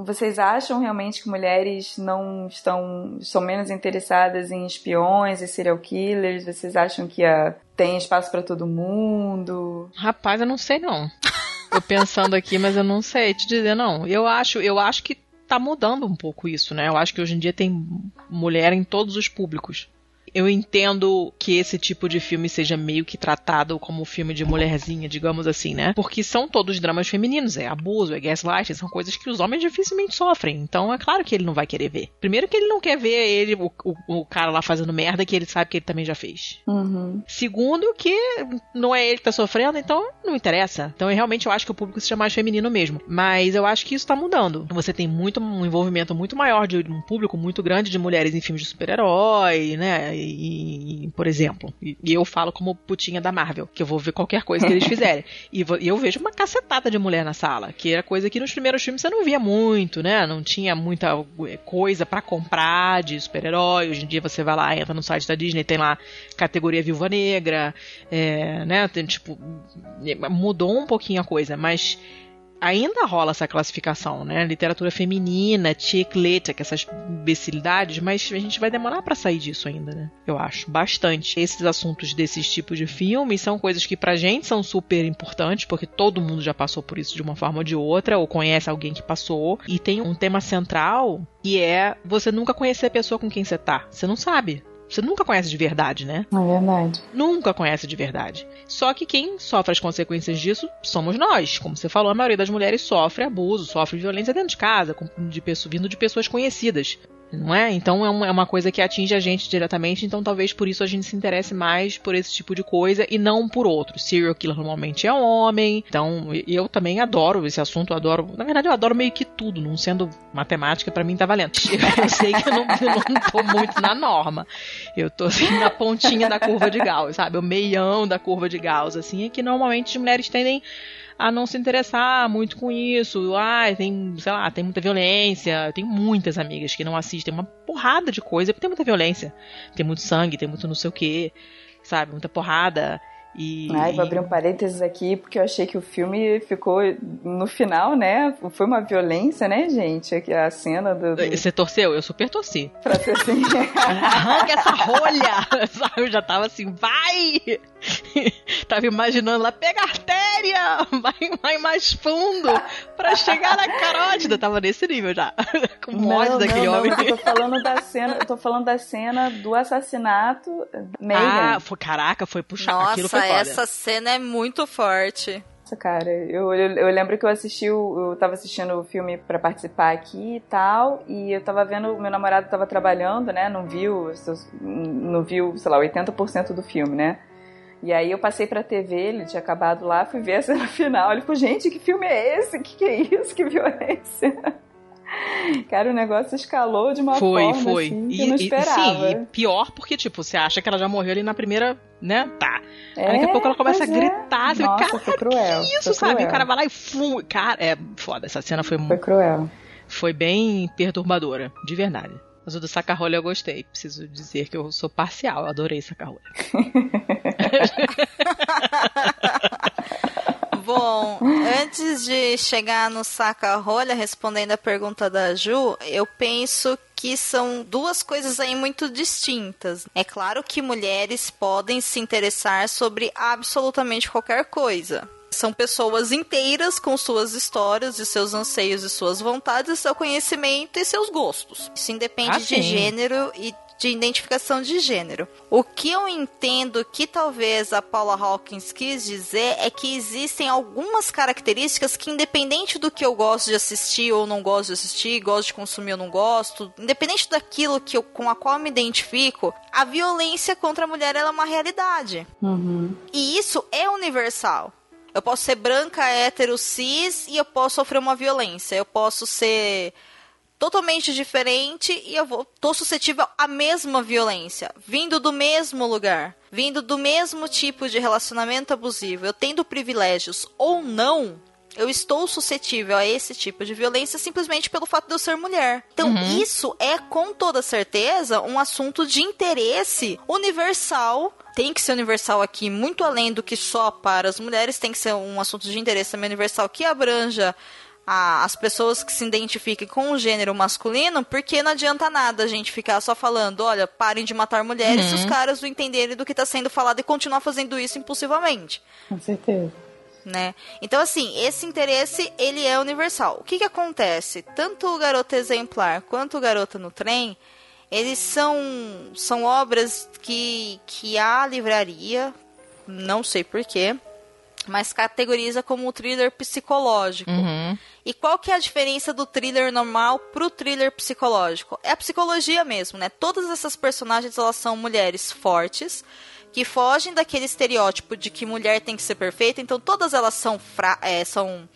Vocês acham realmente que mulheres não estão são menos interessadas em espiões e serial killers? Vocês acham que a tem espaço para todo mundo? Rapaz, eu não sei não. Tô pensando aqui, mas eu não sei te dizer não. Eu acho, eu acho que tá mudando um pouco isso, né? Eu acho que hoje em dia tem mulher em todos os públicos eu entendo que esse tipo de filme seja meio que tratado como filme de mulherzinha, digamos assim, né? Porque são todos dramas femininos, é abuso, é gaslight, são coisas que os homens dificilmente sofrem. Então é claro que ele não vai querer ver. Primeiro que ele não quer ver ele, o, o, o cara lá fazendo merda que ele sabe que ele também já fez. Uhum. Segundo que não é ele que tá sofrendo, então não interessa. Então eu realmente eu acho que o público se chama mais feminino mesmo. Mas eu acho que isso tá mudando. Você tem muito um envolvimento muito maior de um público muito grande de mulheres em filmes de super-herói, né? E, por exemplo, e, e, eu falo como putinha da Marvel, que eu vou ver qualquer coisa que eles fizerem. e, e, eu vejo uma cacetada de mulher na sala, que era coisa que nos primeiros filmes você não via muito, né? Não tinha muita eh, coisa para comprar de super-herói. Hoje em dia você vai lá, entra no site da Disney, tem lá categoria Viúva Negra, é, né? Tem, tipo, mudou um pouquinho a coisa, mas ainda rola essa classificação, né? Literatura feminina, chick lit, essas imbecilidades, mas a gente vai demorar para sair disso ainda, né? Eu acho, bastante. Esses assuntos desses tipos de filmes são coisas que pra gente são super importantes, porque todo mundo já passou por isso de uma forma ou de outra, ou conhece alguém que passou, e tem um tema central que é você nunca conhecer a pessoa com quem você tá. Você não sabe. Você nunca conhece de verdade, né? É verdade. Nunca conhece de verdade. Só que quem sofre as consequências disso somos nós. Como você falou, a maioria das mulheres sofre abuso, sofre violência dentro de casa, de pessoa, vindo de pessoas conhecidas não é? Então é, é uma coisa que atinge a gente diretamente, então talvez por isso a gente se interesse mais por esse tipo de coisa e não por outro. Serial killer normalmente é homem, então eu também adoro esse assunto, adoro, na verdade eu adoro meio que tudo, não sendo matemática para mim tá valendo. Eu sei que eu não, eu não tô muito na norma, eu tô assim na pontinha da curva de Gauss, sabe? O meião da curva de Gauss, assim, é que normalmente as mulheres tendem a não se interessar muito com isso. Ah, tem, sei lá, tem muita violência. Tem muitas amigas que não assistem uma porrada de coisa, porque tem muita violência. Tem muito sangue, tem muito não sei o que, sabe? Muita porrada. E, Ai, vou abrir um parênteses aqui, porque eu achei que o filme ficou, no final, né? Foi uma violência, né, gente? A cena do. do... Você torceu? Eu super torci. Pra ser assim. Arranca essa rolha! Eu já tava assim, vai! tava imaginando lá, pega a artéria! Vai, vai mais fundo pra chegar na carótida. Tava nesse nível já. Com morte daquele não, homem. Não, eu tô falando da cena, eu tô falando da cena do assassinato Megan. Ah, foi, caraca, foi puxar. Nossa, Aquilo foi foda. essa cena é muito forte. Nossa, cara, eu, eu, eu, lembro que eu assisti, eu tava assistindo o filme para participar aqui e tal, e eu tava vendo, meu namorado tava trabalhando, né, não viu, não viu, sei lá, 80% do filme, né, e aí eu passei pra TV, ele tinha acabado lá, fui ver a cena final, ele falou, gente, que filme é esse? Que que é isso? Que violência? Cara, o negócio escalou de uma foi, forma foi. assim, que e, eu não esperava. E, sim, e pior porque, tipo, você acha que ela já morreu ali na primeira, né? Tá. É, Aí daqui a pouco ela começa a é. gritar, você Nossa, fica, foi cara, cruel, que isso, sabe? E o cruel. cara vai lá e fu, cara, é foda, essa cena foi, Foi cruel. foi bem perturbadora, de verdade. Mas o do saca-rolha eu gostei. Preciso dizer que eu sou parcial, eu adorei saca-rolha. Bom, antes de chegar no saca-rolha, respondendo a pergunta da Ju, eu penso que são duas coisas aí muito distintas. É claro que mulheres podem se interessar sobre absolutamente qualquer coisa. São pessoas inteiras com suas histórias e seus anseios e suas vontades, seu conhecimento e seus gostos. Isso independe Ah, de gênero e de identificação de gênero. O que eu entendo que talvez a Paula Hawkins quis dizer é que existem algumas características que, independente do que eu gosto de assistir ou não gosto de assistir, gosto de consumir ou não gosto, independente daquilo que eu, com a qual eu me identifico, a violência contra a mulher é uma realidade. Uhum. E isso é universal. Eu posso ser branca, hétero, cis e eu posso sofrer uma violência. Eu posso ser totalmente diferente e eu vou tô suscetível à mesma violência, vindo do mesmo lugar, vindo do mesmo tipo de relacionamento abusivo. Eu tendo privilégios ou não, eu estou suscetível a esse tipo de violência simplesmente pelo fato de eu ser mulher. Então, isso é com toda certeza um assunto de interesse universal. Tem que ser universal aqui, muito além do que só para as mulheres, tem que ser um assunto de interesse também universal que abranja a- as pessoas que se identifiquem com o gênero masculino, porque não adianta nada a gente ficar só falando, olha, parem de matar mulheres se os caras não entenderem do que está sendo falado e continuar fazendo isso impulsivamente Com certeza. né? Então, assim, esse interesse, ele é universal. O que que acontece? Tanto o Garota Exemplar quanto o Garota no Trem, eles são, são obras que, que a livraria, não sei porquê, mas categoriza como um thriller psicológico. Uhum. E qual que é a diferença do thriller normal pro thriller psicológico? É a psicologia mesmo, né? Todas essas personagens, elas são mulheres fortes, que fogem daquele estereótipo de que mulher tem que ser perfeita, então todas elas são, é, são,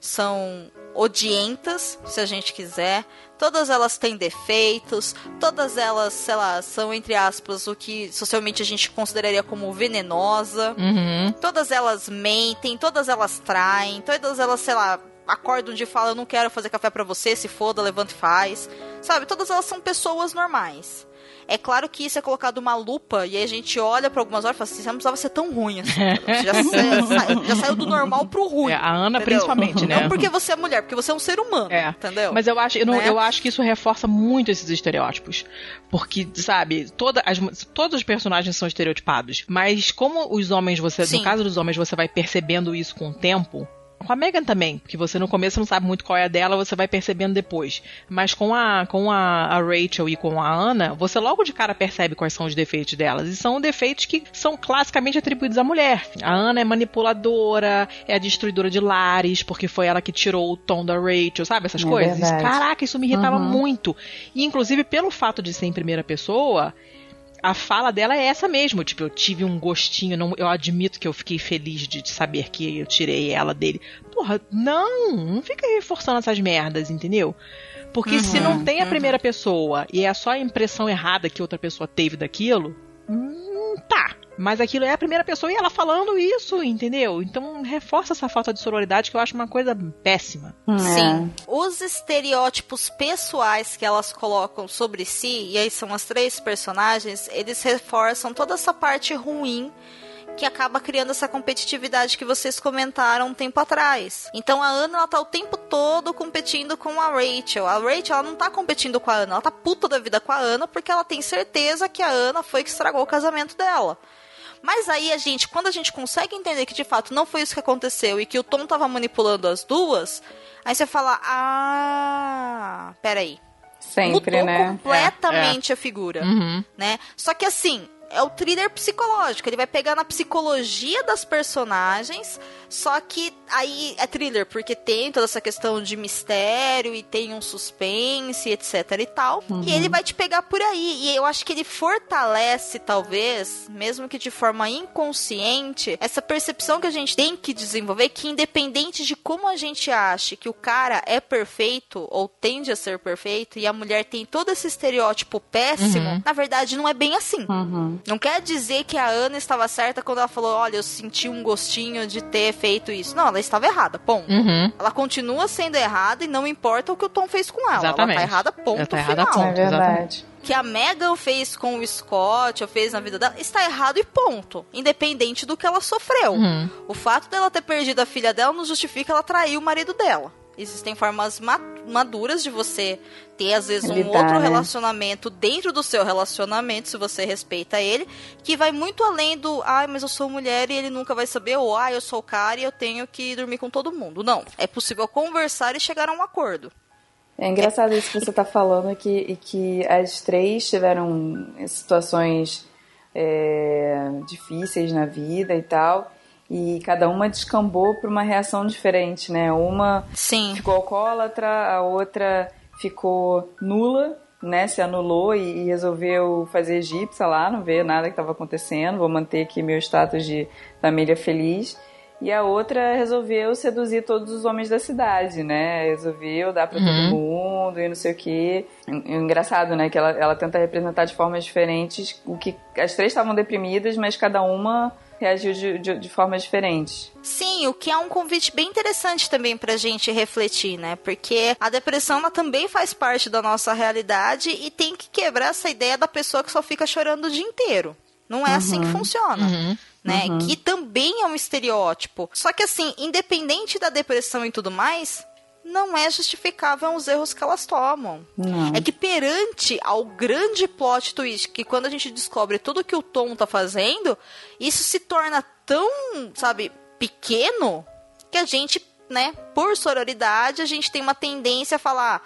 são odientas, se a gente quiser. Todas elas têm defeitos, todas elas, sei lá, são, entre aspas, o que socialmente a gente consideraria como venenosa. Uhum. Todas elas mentem, todas elas traem, todas elas, sei lá, acordam de fala, eu não quero fazer café pra você, se foda, levanta e faz. Sabe, todas elas são pessoas normais. É claro que isso é colocado uma lupa e aí a gente olha pra algumas horas e fala assim, você não precisava ser tão ruim assim. Já, sa- sa- já saiu do normal pro ruim. É, a Ana entendeu? principalmente, né? Não porque você é mulher, porque você é um ser humano, É. entendeu? Mas eu acho, eu, não- Né? eu acho que isso reforça muito esses estereótipos. Porque, sabe, toda as, todos os personagens são estereotipados. Mas como os homens, você. Sim. No caso dos homens, você vai percebendo isso com o tempo. Com a Megan também, porque você no começo não sabe muito qual é a dela, você vai percebendo depois. Mas com a com a, a Rachel e com a Ana, você logo de cara percebe quais são os defeitos delas. E são defeitos que são classicamente atribuídos à mulher. A Ana é manipuladora, é a destruidora de lares, porque foi ela que tirou o tom da Rachel, sabe? Essas É coisas. verdade. Caraca, isso me irritava Uhum. muito. E inclusive pelo fato de ser em primeira pessoa, a fala dela é essa mesmo. Tipo, eu tive um gostinho, não, eu admito que eu fiquei feliz de, de saber que eu tirei ela dele. Porra, não, não fica reforçando essas merdas, entendeu? Porque se não tem a primeira pessoa e é só a impressão errada que outra pessoa teve daquilo, hum, tá. Mas aquilo é a primeira pessoa e ela falando isso, entendeu? Então reforça essa falta de sororidade que eu acho uma coisa péssima. É. Sim. Os estereótipos pessoais que elas colocam sobre si, e aí são as três personagens, eles reforçam toda essa parte ruim que acaba criando essa competitividade que vocês comentaram um tempo atrás. Então a Ana ela tá o tempo todo competindo com a Rachel. A Rachel ela não tá competindo com a Ana, ela tá puta da vida com a Ana porque ela tem certeza que a Ana foi que estragou o casamento dela. Mas aí a gente, quando a gente consegue entender que de fato não foi isso que aconteceu e que o Tom tava manipulando as duas, aí você fala: "Ah, peraí. Sempre, Mudou né? completamente a figura, Uhum. né? Só que assim, é o thriller psicológico. Ele vai pegar na psicologia das personagens, só que aí é thriller, porque tem toda essa questão de mistério e tem um suspense, etc e tal. E ele vai te pegar por aí. E eu acho que ele fortalece, talvez, mesmo que de forma inconsciente, essa percepção que a gente tem que desenvolver que independente de como a gente ache que o cara é perfeito ou tende a ser perfeito e a mulher tem todo esse estereótipo péssimo, na verdade não é bem assim. Uhum. Não quer dizer que a Ana estava certa quando ela falou: olha, eu senti um gostinho de ter feito isso. Não, ela estava errada, ponto. Uhum. Ela continua sendo errada e não importa o que o Tom fez com ela. Exatamente. Ela tá errada, ponto Ela tá errada, final. ponto. É verdade. O que a Megan fez com o Scott, ou fez na vida dela, está errado e ponto. Independente do que ela sofreu. Uhum. O fato dela ter perdido a filha dela não justifica ela trair o marido dela. Existem formas ma- maduras de você ter, às vezes, um outro né? relacionamento dentro do seu relacionamento, se você respeita ele, que vai muito além do, ai, mas eu sou mulher e ele nunca vai saber, ou ai, eu sou o cara e eu tenho que dormir com todo mundo. Não. É possível conversar e chegar a um acordo. É engraçado isso que você está falando, que, e que as três tiveram situações é, difíceis na vida e tal, e cada uma descambou para uma reação diferente, né? Uma Sim. ficou alcoólatra, a outra ficou nula, né? Se anulou e, e resolveu fazer egípcia lá, não ver nada que estava acontecendo, vou manter aqui meu status de família feliz. E a outra resolveu seduzir todos os homens da cidade, né? Resolveu dar pra todo mundo e não sei o quê. Engraçado, né? Que ela, ela tenta representar de formas diferentes o que as três estavam deprimidas, mas cada uma reagiu de, de, de formas diferentes. Sim, o que é um convite bem interessante também pra gente refletir, né? Porque a depressão ela também faz parte da nossa realidade e tem que quebrar essa ideia da pessoa que só fica chorando o dia inteiro. Não é assim que funciona. Uhum. Né? Que também é um estereótipo. Só que assim, independente da depressão e tudo mais, não é justificável os erros que elas tomam. Não. É que perante ao grande plot twist, que quando a gente descobre tudo que o Tom tá fazendo, isso se torna tão, sabe, pequeno, que a gente, né, por sororidade, a gente tem uma tendência a falar.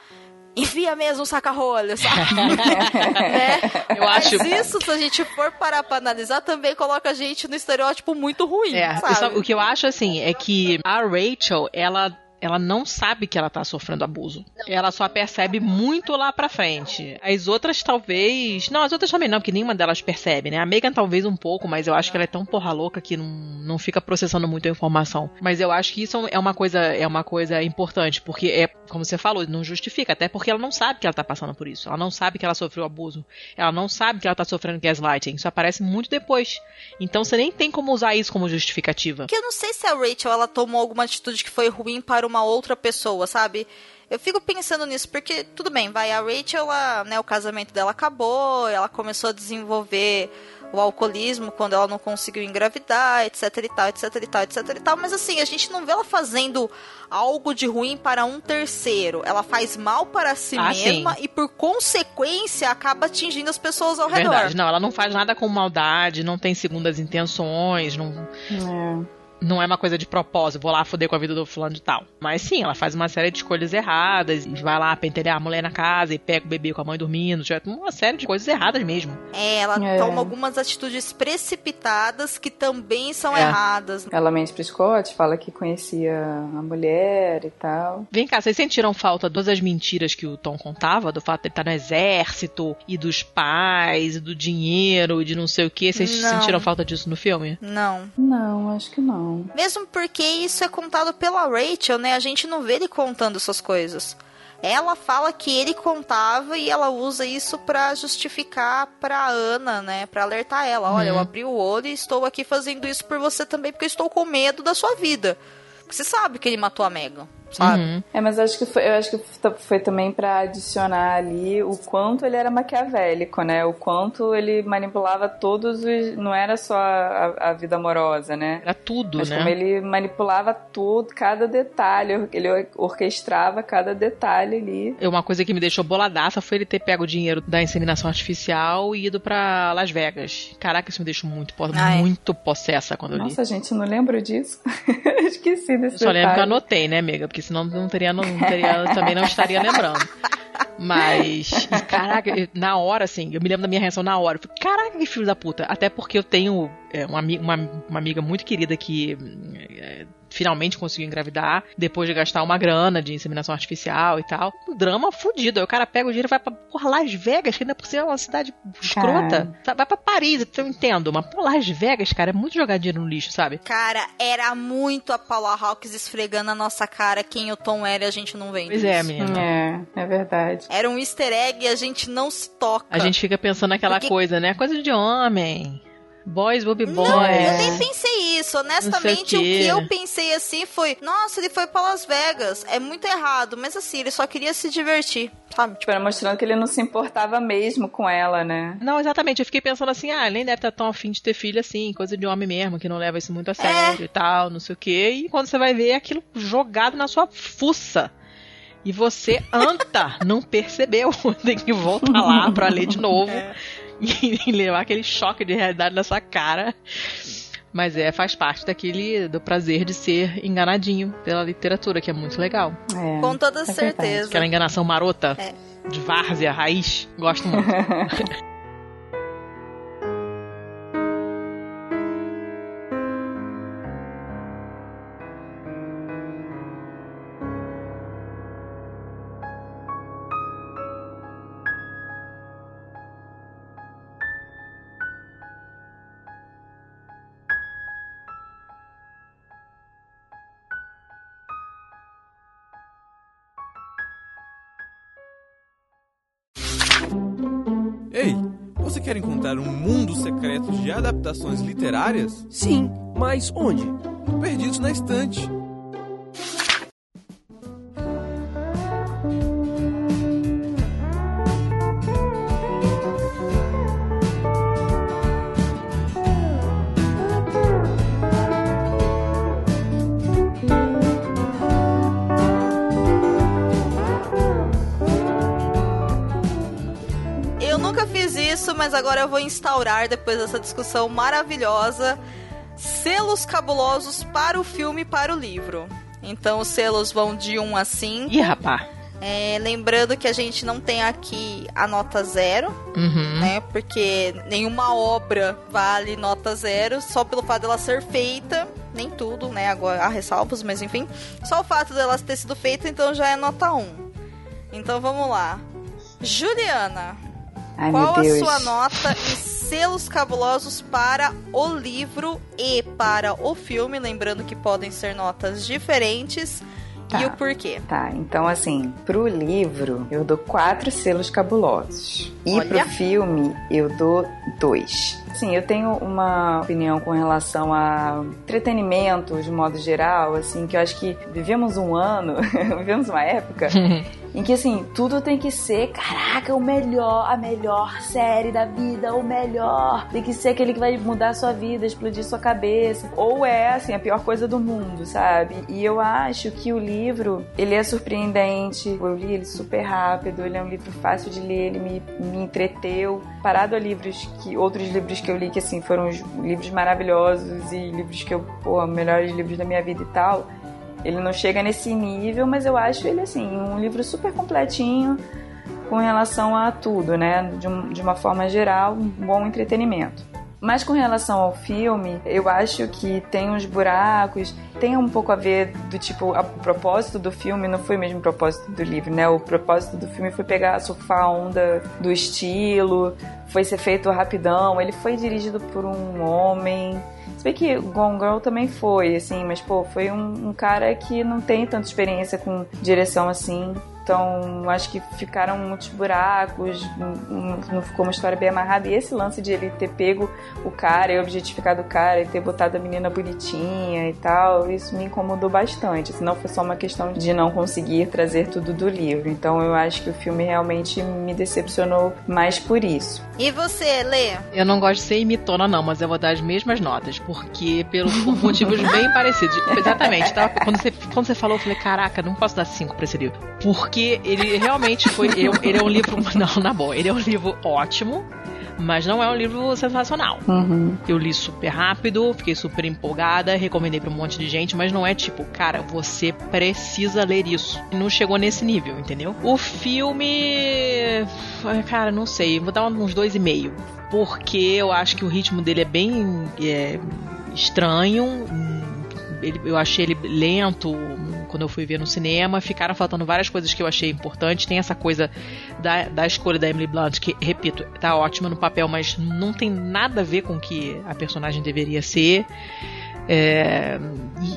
Envia mesmo o saca-rolho, sabe? né? Eu acho- Mas isso, se a gente for parar pra analisar, também coloca a gente no estereótipo muito ruim, É, sabe? sabe, o que eu acho assim é que a Rachel, ela ela não sabe que ela tá sofrendo abuso. Ela só percebe muito lá pra frente. As outras talvez. Não, as outras também não, porque nenhuma delas percebe, né? A Megan talvez um pouco, mas eu acho que ela é tão porra louca que não, não fica processando muito a informação. Mas eu acho que isso é uma coisa, é uma coisa importante, porque é, como você falou, não justifica, até porque ela não sabe que ela tá passando por isso. Ela não sabe que ela sofreu abuso. Ela não sabe que ela tá sofrendo gaslighting. Isso aparece muito depois. Então você nem tem como usar isso como justificativa. Porque eu não sei se a Rachel ela tomou alguma atitude que foi ruim para uma outra pessoa, sabe? Eu fico pensando nisso, porque tudo bem, vai, a Rachel, ela, né, o casamento dela acabou, ela começou a desenvolver o alcoolismo quando ela não conseguiu engravidar, etc e tal, etc e tal, etc e tal, mas assim, a gente não vê ela fazendo algo de ruim para um terceiro. Ela faz mal para si Ah, mesma e por consequência acaba atingindo as pessoas ao redor. Verdade, não, ela não faz nada com maldade, não tem segundas intenções, não, É. não é uma coisa de propósito, vou lá foder com a vida do fulano de tal. Mas sim, ela faz uma série de escolhas erradas, e vai lá pentelhar a mulher na casa e pega o bebê com a mãe dormindo, já uma série de coisas erradas mesmo. É, ela É. toma algumas atitudes precipitadas que também são É. erradas. Ela mente pro Scott, fala que conhecia a mulher e tal. Vem cá, vocês sentiram falta de todas as mentiras que o Tom contava, do fato de ele estar no exército, e dos pais, e do dinheiro, e de não sei o que? Vocês Não. sentiram falta disso no filme? Não. Não, acho que não. Mesmo porque isso é contado pela Rachel, né? A gente não vê ele contando essas coisas. ela fala que ele contava e ela usa isso para justificar pra Ana, né? Pra alertar ela. Olha, eu Uhum. abri o olho e estou aqui fazendo isso por você também, porque eu estou com medo da sua vida. Porque você sabe que ele matou a Megan, sabe? Uhum. É, mas acho que foi, eu acho que foi também pra adicionar ali o quanto ele era maquiavélico, né? O quanto ele manipulava todos os. Não era só a, a vida amorosa, né? Era tudo, Mas né? como ele manipulava tudo, cada detalhe, ele orquestrava cada detalhe ali. É Uma coisa que me deixou boladaça foi ele ter pego o dinheiro da inseminação artificial e ido pra Las Vegas. Caraca, isso me deixou muito, Ah, é. muito possessa quando eu li. Nossa, gente, não lembro disso. Esqueci desse Eu só lembro que eu detalhe. anotei, né, amiga? Porque senão não teria, não teria, também não estaria lembrando. Mas, caraca, na hora, assim, eu me lembro da minha reação na hora. Eu falei, caraca, que filho da puta. Até porque eu tenho é, uma, uma, uma amiga muito querida que é, finalmente conseguiu engravidar, depois de gastar uma grana de inseminação artificial e tal. Um drama fudido. Aí o cara pega o dinheiro e vai pra porra, Las Vegas, que ainda por cima é uma cidade escrota. Sabe? Vai pra Paris, então eu entendo. Mas, pô, Las Vegas, cara, é muito jogar dinheiro no lixo, sabe? Cara, era muito a Paula Hawkins esfregando na nossa cara quem o Tom era e a gente não vende. Pois é, menina. É, é verdade. Era um easter egg e a gente não se toca. A gente fica pensando naquela Porque- coisa, né? Coisa de homem. Boys will be boys. Não, É. eu nem pensei isso. Honestamente, o o que eu pensei assim foi: nossa, ele foi pra Las Vegas. É muito errado, mas assim, ele só queria se divertir, sabe? Tipo, era mostrando que ele não se importava mesmo com ela, né? Não, exatamente. Eu fiquei pensando assim, ah, ele nem deve estar tão afim de ter filho assim, coisa de homem mesmo, que não leva isso muito a sério e tal, não sei o quê. E quando você vai ver é aquilo jogado na sua fuça. E você anta, não percebeu. Tem que voltar lá pra ler de novo e, e levar aquele choque de realidade na sua cara. Mas é, faz parte daquele do prazer de ser enganadinho pela literatura, que é muito legal. É. Com toda verdade. certeza. Aquela enganação marota É. de várzea, raiz. Gosto muito. quer encontrar um mundo secreto de adaptações literárias? Sim, mas onde? Perdidos na Estante. Agora eu vou instaurar, depois dessa discussão maravilhosa, selos cabulosos para o filme e para o livro. Então os selos vão de 1 a 5. Ih, rapá. É, lembrando que a gente não tem aqui a nota zero, Uhum. né? Porque nenhuma obra vale nota zero, só pelo fato dela ser feita. Nem tudo, né? Agora há ressalvos, mas enfim. Só o fato dela ter sido feita, então já é nota 1. Então vamos lá. Juliana, Ai, qual a sua nota em selos cabulosos para o livro e para o filme? Lembrando que podem ser notas diferentes. E Tá. o porquê? Tá, então assim, pro livro eu dou quatro selos cabulosos. E Olha. pro filme eu dou dois. Sim, eu tenho uma opinião com relação a entretenimento de modo geral, assim, que eu acho que vivemos um ano, vivemos uma época em que assim, tudo tem que ser, caraca, o melhor, a melhor série da vida, o melhor. Tem que ser aquele que vai mudar a sua vida, explodir sua cabeça. Ou é assim, a pior coisa do mundo, sabe? E eu acho que o livro, ele é surpreendente. Eu li ele super rápido, ele é um livro fácil de ler, ele me, me entreteu. Parado a livros que outros livros que eu li que assim foram os livros maravilhosos e livros que eu, pô, melhores livros da minha vida e tal. Ele não chega nesse nível, mas eu acho ele assim, um livro super completinho com relação a tudo, né? De, de uma forma geral, um bom entretenimento. Mas com relação ao filme, eu acho que tem uns buracos tem um pouco a ver do tipo, a, o propósito do filme não foi mesmo o propósito do livro, né? O propósito do filme foi pegar, surfar a onda do estilo, foi ser feito rapidão, ele foi dirigido por um homem. Se bem que Gone Girl também foi, assim, mas pô, foi um, um cara que não tem tanta experiência com direção assim. Então, acho que ficaram muitos buracos, não ficou uma história bem amarrada. E esse lance de ele ter pego o cara e objetificado o cara e ter botado a menina bonitinha e tal, isso me incomodou bastante. Senão foi só uma questão de não conseguir trazer tudo do livro. Então, eu acho que o filme realmente me decepcionou mais por isso. E você, Lê? Eu não gosto de ser imitona, não, mas eu vou dar as mesmas notas, porque pelo, por motivos bem parecidos. Exatamente. Tava, quando, você, quando você falou, eu falei, caraca, não posso dar cinco pra esse livro. Porque porque ele realmente foi. Ele, ele é um livro. Não, na boa, ele é um livro ótimo. Mas não é um livro sensacional. Uhum. Eu li super rápido, fiquei super empolgada, recomendei para um monte de gente, mas não é tipo, cara, você precisa ler isso. Não chegou nesse nível, entendeu? O filme. Cara, não sei, vou dar uns dois e meio. Porque eu acho que o ritmo dele é bem é, estranho. Ele, eu achei ele lento, quando eu fui ver no cinema. Ficaram faltando várias coisas que eu achei importantes. Tem essa coisa da, da escolha da Emily Blunt, que, repito, tá ótima no papel, mas não tem nada a ver com o que a personagem deveria ser. É,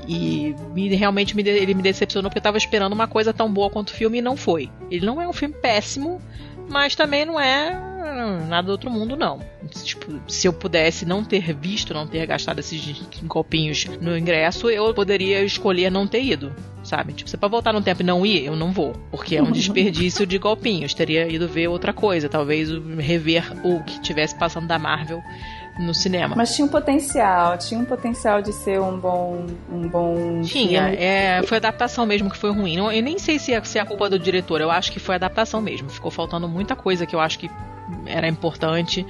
e, e, realmente me, ele me decepcionou porque eu estava esperando uma coisa tão boa quanto o filme e não foi. Ele não é um filme péssimo, mas também não é nada do outro mundo, não. Tipo, se eu pudesse não ter visto, não ter gastado esses copinhos no ingresso, eu poderia escolher não ter ido, sabe? Tipo, se pra voltar no tempo e não ir, eu não vou, porque é um desperdício de golpinhos. Teria ido ver outra coisa, talvez rever o que tivesse passando da Marvel no cinema. Mas tinha um potencial, tinha um potencial de ser um bom um bom Tinha, é, foi adaptação mesmo que foi ruim. Eu nem sei se é, se é a culpa do diretor, eu acho que foi adaptação mesmo. Ficou faltando muita coisa que eu acho que era importante.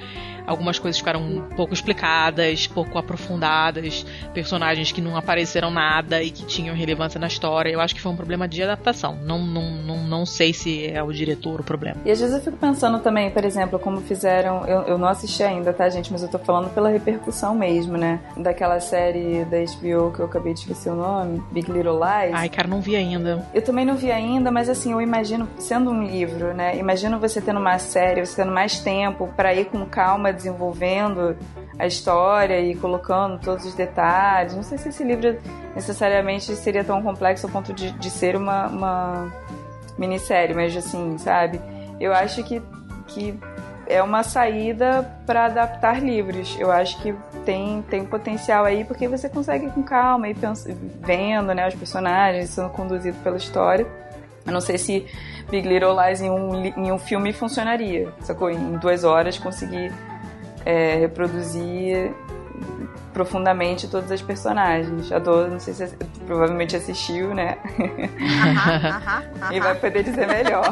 Algumas coisas ficaram pouco explicadas, pouco aprofundadas, personagens que não apareceram nada e que tinham relevância na história. Eu acho que foi um problema de adaptação. Não, não, não, não sei se é o diretor o problema. E às vezes eu fico pensando também, por exemplo, como fizeram. Eu, eu não assisti ainda, tá, gente? Mas eu tô falando pela repercussão mesmo, né? Daquela série da HBO que eu acabei de esquecer o nome, Big Little Lies. Ai, cara, não vi ainda. Eu também não vi ainda, mas assim, eu imagino, sendo um livro, né? Imagino você tendo uma série, você tendo mais tempo para ir com calma desenvolvendo a história e colocando todos os detalhes. Não sei se esse livro necessariamente seria tão complexo ao ponto de, de ser uma, uma minissérie, mas assim, sabe? Eu acho que, que é uma saída para adaptar livros. Eu acho que tem, tem potencial aí porque você consegue com calma ir vendo né, os personagens sendo conduzidos pela história. Eu não sei se Big Little Lies em um, em um filme funcionaria, sacou? Em duas horas conseguir é, reproduzir profundamente todas as personagens. A Dor, não sei se provavelmente assistiu, né? e vai poder dizer melhor.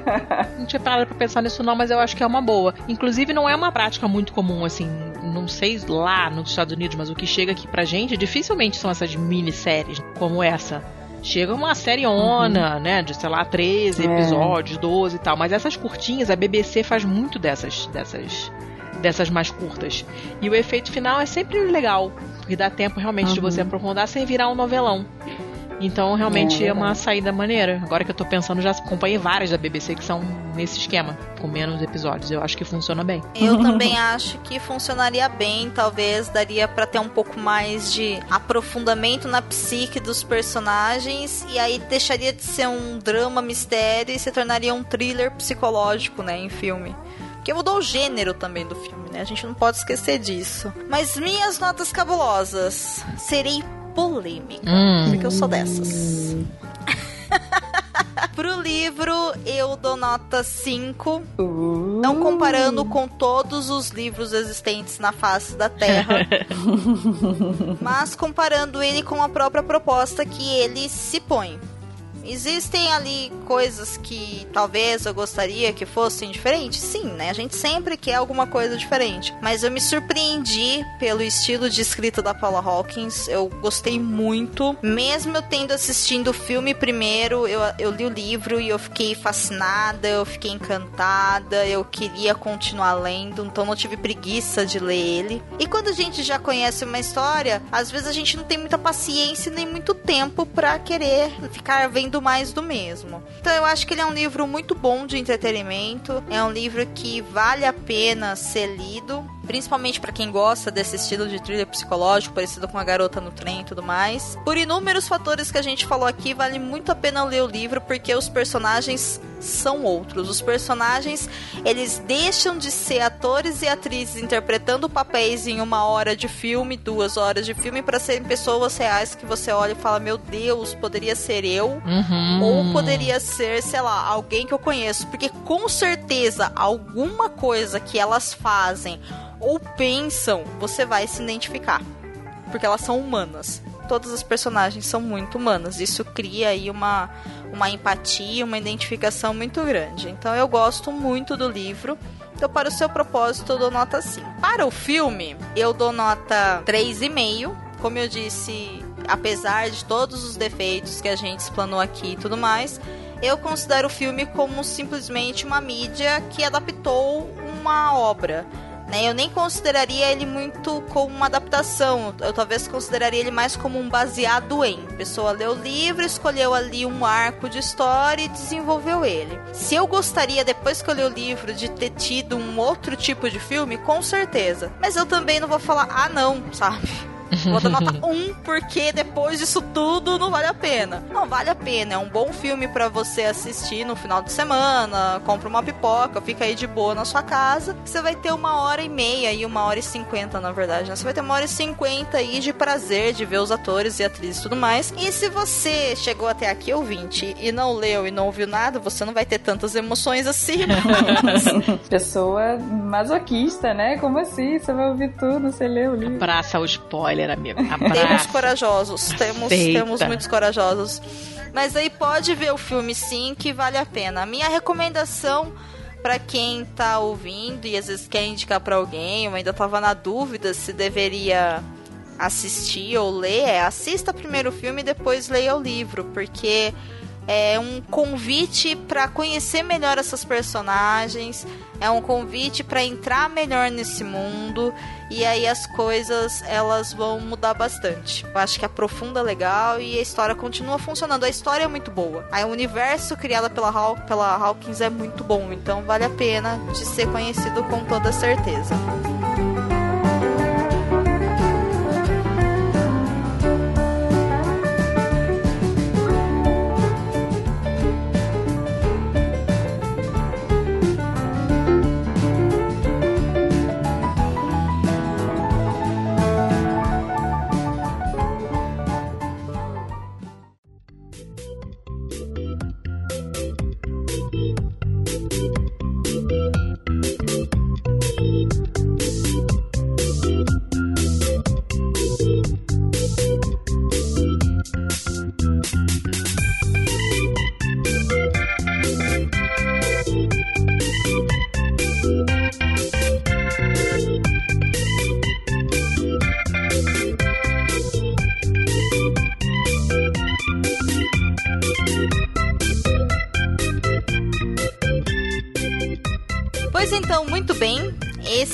não tinha parado pra pensar nisso não, mas eu acho que é uma boa. Inclusive não é uma prática muito comum, assim, não sei lá nos Estados Unidos, mas o que chega aqui pra gente dificilmente são essas minisséries como essa. Chega uma série ona, uhum. né? De, sei lá, 13 é. episódios, 12 e tal. Mas essas curtinhas, a BBC faz muito dessas, dessas, dessas mais curtas. E o efeito final é sempre legal. Porque dá tempo realmente uhum. de você aprofundar sem virar um novelão. Então, realmente é, é, uma saída maneira. Agora que eu tô pensando, já acompanhei várias da BBC que são nesse esquema, com menos episódios. Eu acho que funciona bem. Eu também acho que funcionaria bem. Talvez daria para ter um pouco mais de aprofundamento na psique dos personagens. E aí deixaria de ser um drama mistério e se tornaria um thriller psicológico, né, em filme. Porque mudou o gênero também do filme, né? A gente não pode esquecer disso. Mas minhas notas cabulosas. Serei polêmica. Hum. Porque eu sou dessas. Pro livro, eu dou nota 5. Uh. Não comparando com todos os livros existentes na face da Terra. mas comparando ele com a própria proposta que ele se põe. Existem ali coisas que talvez eu gostaria que fossem diferentes? Sim, né? A gente sempre quer alguma coisa diferente. Mas eu me surpreendi pelo estilo de escrita da Paula Hawkins. Eu gostei muito. Mesmo eu tendo assistido o filme primeiro, eu, eu li o livro e eu fiquei fascinada, eu fiquei encantada, eu queria continuar lendo, então não tive preguiça de ler ele. E quando a gente já conhece uma história, às vezes a gente não tem muita paciência nem muito tempo para querer ficar vendo mais do mesmo. Então eu acho que ele é um livro muito bom de entretenimento, é um livro que vale a pena ser lido principalmente para quem gosta desse estilo de thriller psicológico, parecido com a garota no trem e tudo mais. Por inúmeros fatores que a gente falou aqui, vale muito a pena ler o livro porque os personagens são outros. Os personagens, eles deixam de ser atores e atrizes interpretando papéis em uma hora de filme, duas horas de filme, para serem pessoas reais que você olha e fala: Meu Deus, poderia ser eu, Uhum. ou poderia ser, sei lá, alguém que eu conheço. Porque com certeza, alguma coisa que elas fazem ou pensam, você vai se identificar. Porque elas são humanas. Todas as personagens são muito humanas. Isso cria aí uma, uma empatia, uma identificação muito grande. Então eu gosto muito do livro. Então, para o seu propósito, eu dou nota 5. Para o filme, eu dou nota 3,5. Como eu disse, apesar de todos os defeitos que a gente explanou aqui e tudo mais, eu considero o filme como simplesmente uma mídia que adaptou uma obra. Né? Eu nem consideraria ele muito como uma adaptação. Eu talvez consideraria ele mais como um baseado em. A pessoa leu o livro, escolheu ali um arco de história e desenvolveu ele. Se eu gostaria, depois que eu li o livro, de ter tido um outro tipo de filme, com certeza. Mas eu também não vou falar, ah não, sabe? Vou dar nota 1 porque depois disso tudo não vale a pena. Não, vale a pena. É um bom filme para você assistir no final de semana. Compra uma pipoca, fica aí de boa na sua casa. Você vai ter uma hora e meia e uma hora e cinquenta, na verdade. Né? Você vai ter uma hora e cinquenta aí de prazer de ver os atores e atrizes e tudo mais. E se você chegou até aqui, ouvinte, e não leu e não ouviu nada, você não vai ter tantas emoções assim. Pessoa masoquista, né? Como assim? Você vai ouvir tudo, você lê o livro. Abraça o spoiler, amigo. Temos Abraça. corajosos, temos, Aceita. temos muitos corajosos. Mas aí pode ver o filme sim, que vale a pena. A minha recomendação pra quem tá ouvindo e às vezes quer indicar pra alguém, ou ainda tava na dúvida se deveria assistir ou ler, é assista primeiro o filme e depois leia o livro, porque é um convite para conhecer melhor essas personagens, é um convite para entrar melhor nesse mundo e aí as coisas elas vão mudar bastante. Eu acho que aprofunda legal e a história continua funcionando. A história é muito boa. O universo criado pela, Haw pela Hawkins é muito bom, então vale a pena de ser conhecido com toda certeza.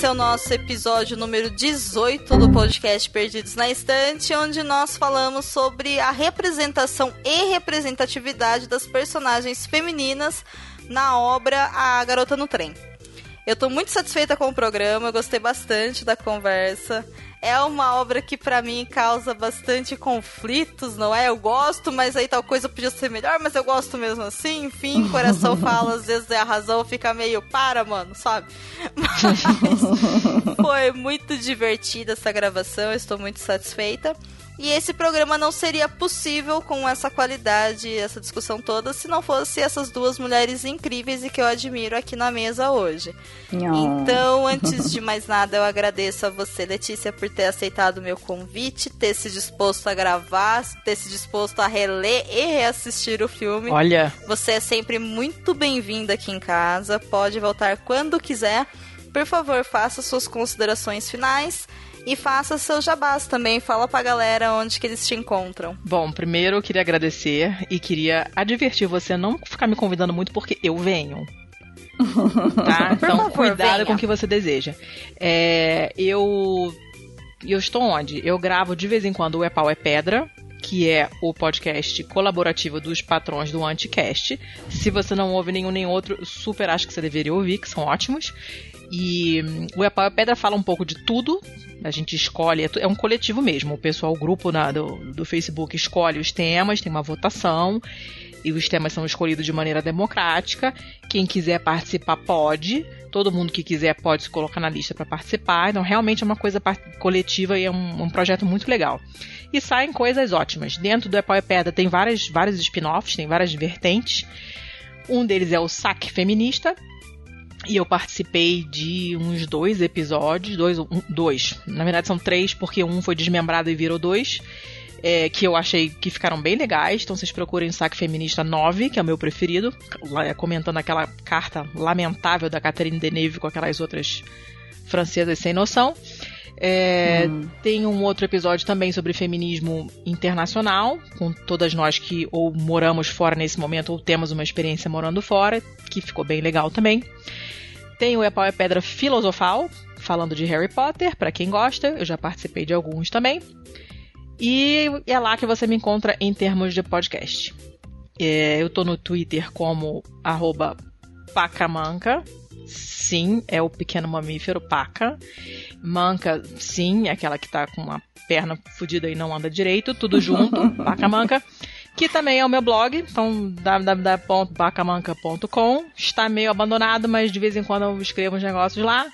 Esse é o nosso episódio número 18 do podcast Perdidos na Estante, onde nós falamos sobre a representação e representatividade das personagens femininas na obra A Garota no Trem. Eu tô muito satisfeita com o programa, gostei bastante da conversa. É uma obra que para mim causa bastante conflitos, não é? Eu gosto, mas aí tal coisa podia ser melhor, mas eu gosto mesmo assim. Enfim, coração fala, às vezes é a razão fica meio para, mano, sabe? Mas foi muito divertida essa gravação, estou muito satisfeita. E esse programa não seria possível com essa qualidade, essa discussão toda, se não fosse essas duas mulheres incríveis e que eu admiro aqui na mesa hoje. Então, antes de mais nada, eu agradeço a você, Letícia, por ter aceitado o meu convite, ter se disposto a gravar, ter se disposto a reler e reassistir o filme. Olha, Você é sempre muito bem-vinda aqui em casa, pode voltar quando quiser. Por favor, faça suas considerações finais e faça seus jabás também. Fala pra galera onde que eles te encontram. bom, primeiro eu queria agradecer e queria advertir você a não ficar me convidando muito porque eu venho. Tá? Então, favor, cuidado venha. com o que você deseja. É, eu. Eu estou onde? Eu gravo de vez em quando o É Pau é Pedra, que é o podcast colaborativo dos patrões do Anticast. Se você não ouve nenhum nem outro, super acho que você deveria ouvir, que são ótimos. E hum, o É Pau é Pedra fala um pouco de tudo. A gente escolhe, é é um coletivo mesmo. O pessoal, o grupo na- do, do Facebook escolhe os temas, tem uma votação. E os temas são escolhidos de maneira democrática. Quem quiser participar pode. Todo mundo que quiser pode se colocar na lista para participar. Então, realmente é uma coisa coletiva e é um, um projeto muito legal. E saem coisas ótimas. Dentro do Epau Pedra tem várias, vários spin-offs, tem várias vertentes. Um deles é o Saque Feminista. E eu participei de uns dois episódios, dois, um- dois. Na verdade são três, porque um foi desmembrado e virou dois. é, que eu achei que ficaram bem legais. Então vocês procurem Saque Feminista 9, que é o meu preferido. lá, Comentando aquela carta lamentável da Catherine Deneuve com aquelas outras francesas sem noção. É, Tem um outro episódio também sobre feminismo internacional, com todas nós que ou moramos fora nesse momento ou temos uma experiência morando fora, que ficou bem legal também. Tem o É Pau é Pedra Filosofal, falando de Harry Potter, para quem gosta, eu já participei de alguns também. E é lá que você me encontra em termos de podcast. É, eu tô no Twitter como arroba pacamanca. Sim, é o pequeno mamífero paca. Manca, sim, é aquela que tá com uma perna fodida e não anda direito, tudo junto, paca manca. Que também é o meu blog, então www.pacamanca.com. Está meio abandonado, mas de vez em quando eu escrevo uns negócios lá.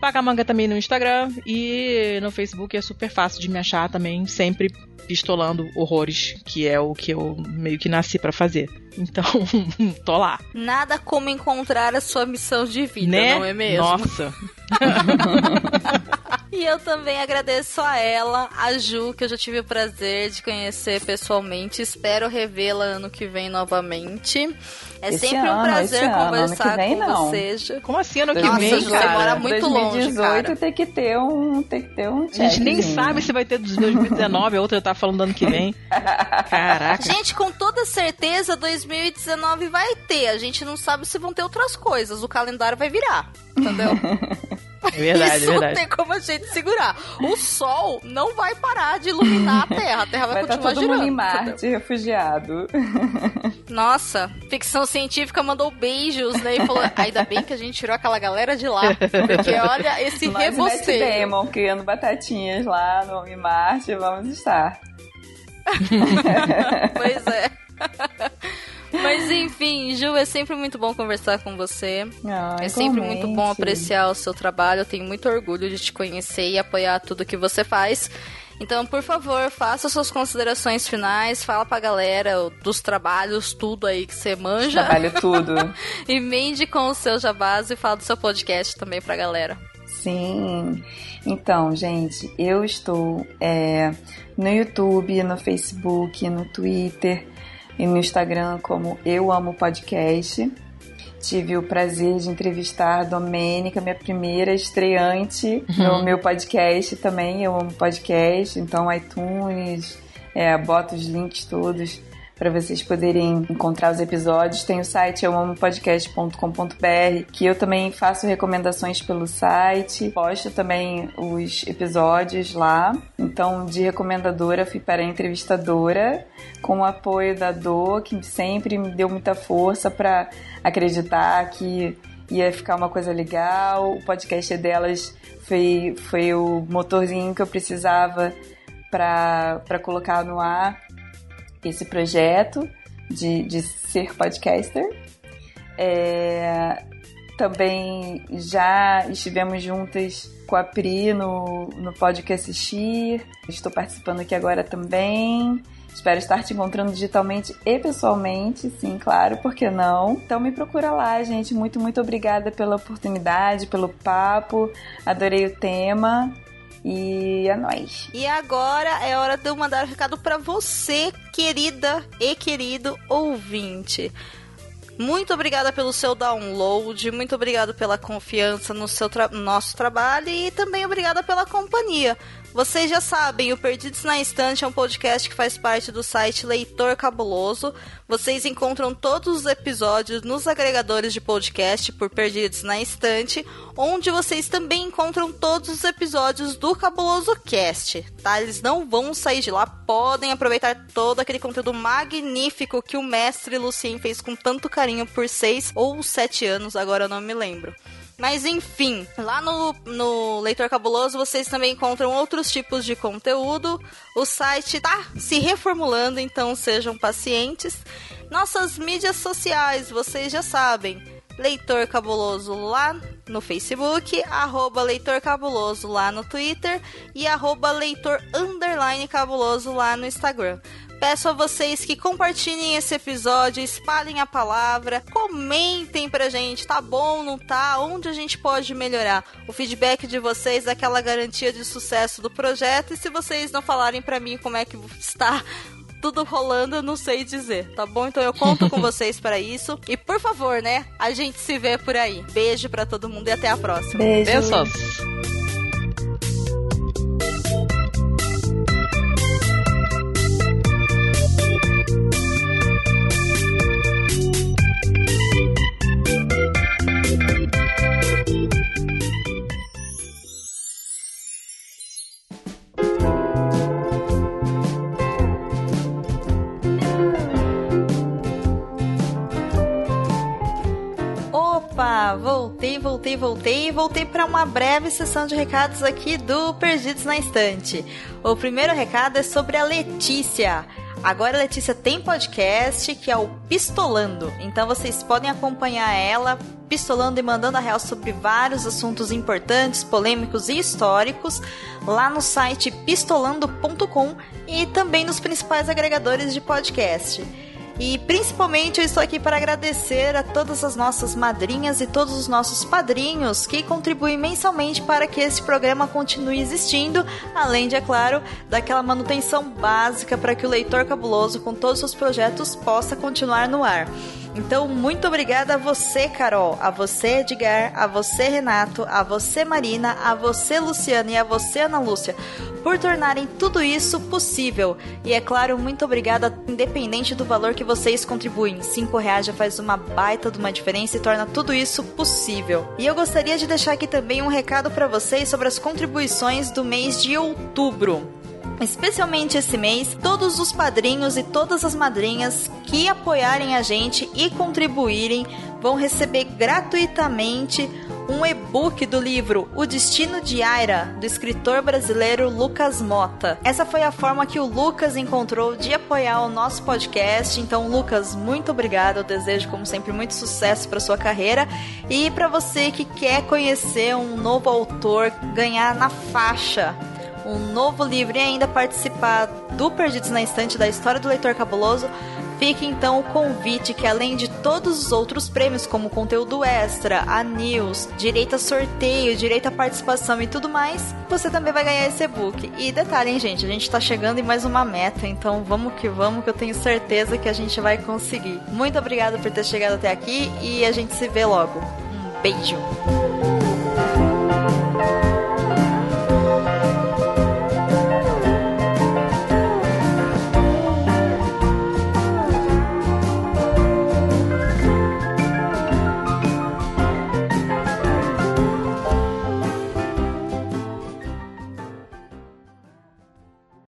Pacamanca também no Instagram e no Facebook é super fácil de me achar também, sempre pistolando horrores, que é o que eu meio que nasci pra fazer. Então, tô lá. Nada como encontrar a sua missão de vida, né? não é mesmo? Nossa. E eu também agradeço a ela, a Ju, que eu já tive o prazer de conhecer pessoalmente. Espero revê-la ano que vem novamente. É Esse sempre um ano, prazer ano, ano conversar que vem, com não. você. Como assim ano que Nossa, vem, Ju, você mora muito longe, 2018 cara. tem que ter um, tem que ter um A gente nem sabe se vai ter dos 2019, a outra tá falando do ano que vem. Caraca. Gente, com toda certeza, 2019 vai ter. A gente não sabe se vão ter outras coisas. O calendário vai virar. Entendeu? É verdade, Isso é não verdade. tem como a gente segurar. O sol não vai parar de iluminar a Terra. A Terra vai, Vai estar continuar todo girando. mundo em? Marte, refugiado. Nossa, ficção científica mandou beijos, né? E falou: ainda bem que a gente tirou aquela galera de lá. Porque olha esse rebosteio. Damon criando batatinhas lá no em Marte, vamos estar. Pois é. Mas enfim, Ju, é sempre muito bom conversar com você. Ah, É sempre muito bom apreciar o seu trabalho. Eu tenho muito orgulho de te conhecer e apoiar tudo que você faz. Então, por favor, faça suas considerações finais, fala pra galera dos trabalhos, tudo aí que você manja. Trabalho tudo. Emende com o seu jabás e fala do seu podcast também pra galera. Sim. Então, gente, eu estou é, no YouTube, no Facebook, no Twitter e no Instagram como Eu Amo Podcast. Tive o prazer de entrevistar a Domênica, minha primeira estreante no meu podcast também. Eu amo podcast, então iTunes, é, bota os links todos para vocês poderem encontrar os episódios. Tem o site euamopodcast.com.br, que eu também faço recomendações pelo site, posto também os episódios lá. Então, de recomendadora, fui para entrevistadora, com o apoio da Dô, que sempre me deu muita força para acreditar que ia ficar uma coisa legal. O podcast delas foi, foi o motorzinho que eu precisava para colocar no ar esse projeto de, de ser podcaster. É, também já estivemos juntas com a Pri no, no Que Assistir. Estou participando aqui agora também. Espero estar te encontrando digitalmente e pessoalmente, sim, claro, por que não? Então me procura lá, gente. Muito, muito obrigada pela oportunidade, pelo papo. Adorei o tema. E é nóis. E agora é hora de eu mandar um recado para você, querida e querido ouvinte. Muito obrigada pelo seu download, muito obrigada pela confiança no seu tra nosso trabalho e também obrigada pela companhia. Vocês já sabem, o Perdidos na Estante é um podcast que faz parte do site Leitor Cabuloso. Vocês encontram todos os episódios nos agregadores de podcast por Perdidos na Estante, onde vocês também encontram todos os episódios do Cabuloso Cast, tá? Eles não vão sair de lá, podem aproveitar todo aquele conteúdo magnífico que o mestre Lucien fez com tanto carinho por seis ou sete anos, agora eu não me lembro. Mas enfim, lá no, no Leitor Cabuloso vocês também encontram outros tipos de conteúdo. O site tá se reformulando, então sejam pacientes. Nossas mídias sociais, vocês já sabem. Leitor Cabuloso lá no Facebook, arroba Leitor Cabuloso lá no Twitter e arroba Leitor Underline Cabuloso lá no Instagram. Peço a vocês que compartilhem esse episódio, espalhem a palavra, comentem pra gente, tá bom, não tá? Onde a gente pode melhorar? O feedback de vocês é aquela garantia de sucesso do projeto e se vocês não falarem pra mim como é que está tudo rolando, eu não sei dizer, tá bom? Então eu conto com vocês para isso. E por favor, né? A gente se vê por aí. Beijo para todo mundo e até a próxima. Beijo. Beijos. Voltei, voltei, e voltei para uma breve sessão de recados aqui do Perdidos na Estante. O primeiro recado é sobre a Letícia. Agora a Letícia tem podcast que é o Pistolando. Então vocês podem acompanhar ela pistolando e mandando a real sobre vários assuntos importantes, polêmicos e históricos lá no site pistolando.com e também nos principais agregadores de podcast. E principalmente eu estou aqui para agradecer a todas as nossas madrinhas e todos os nossos padrinhos que contribuem mensalmente para que esse programa continue existindo, além de, é claro, daquela manutenção básica para que o leitor cabuloso com todos os seus projetos possa continuar no ar. Então, muito obrigada a você, Carol, a você, Edgar, a você, Renato, a você, Marina, a você, Luciana e a você, Ana Lúcia, por tornarem tudo isso possível. E é claro, muito obrigada, independente do valor que vocês contribuem. Cinco reais já faz uma baita de uma diferença e torna tudo isso possível. E eu gostaria de deixar aqui também um recado para vocês sobre as contribuições do mês de outubro. Especialmente esse mês, todos os padrinhos e todas as madrinhas que apoiarem a gente e contribuírem vão receber gratuitamente um e-book do livro O Destino de Aira, do escritor brasileiro Lucas Mota. Essa foi a forma que o Lucas encontrou de apoiar o nosso podcast. Então, Lucas, muito obrigado. Eu desejo, como sempre, muito sucesso para sua carreira. E para você que quer conhecer um novo autor, ganhar na faixa um novo livro e ainda participar do Perdidos na Estante da História do Leitor Cabuloso, fica então o convite que além de todos os outros prêmios, como conteúdo extra, a news, direito a sorteio, direito à participação e tudo mais, você também vai ganhar esse e-book. E detalhe, hein, gente, a gente tá chegando em mais uma meta, então vamos que vamos, que eu tenho certeza que a gente vai conseguir. Muito obrigada por ter chegado até aqui e a gente se vê logo. Um beijo!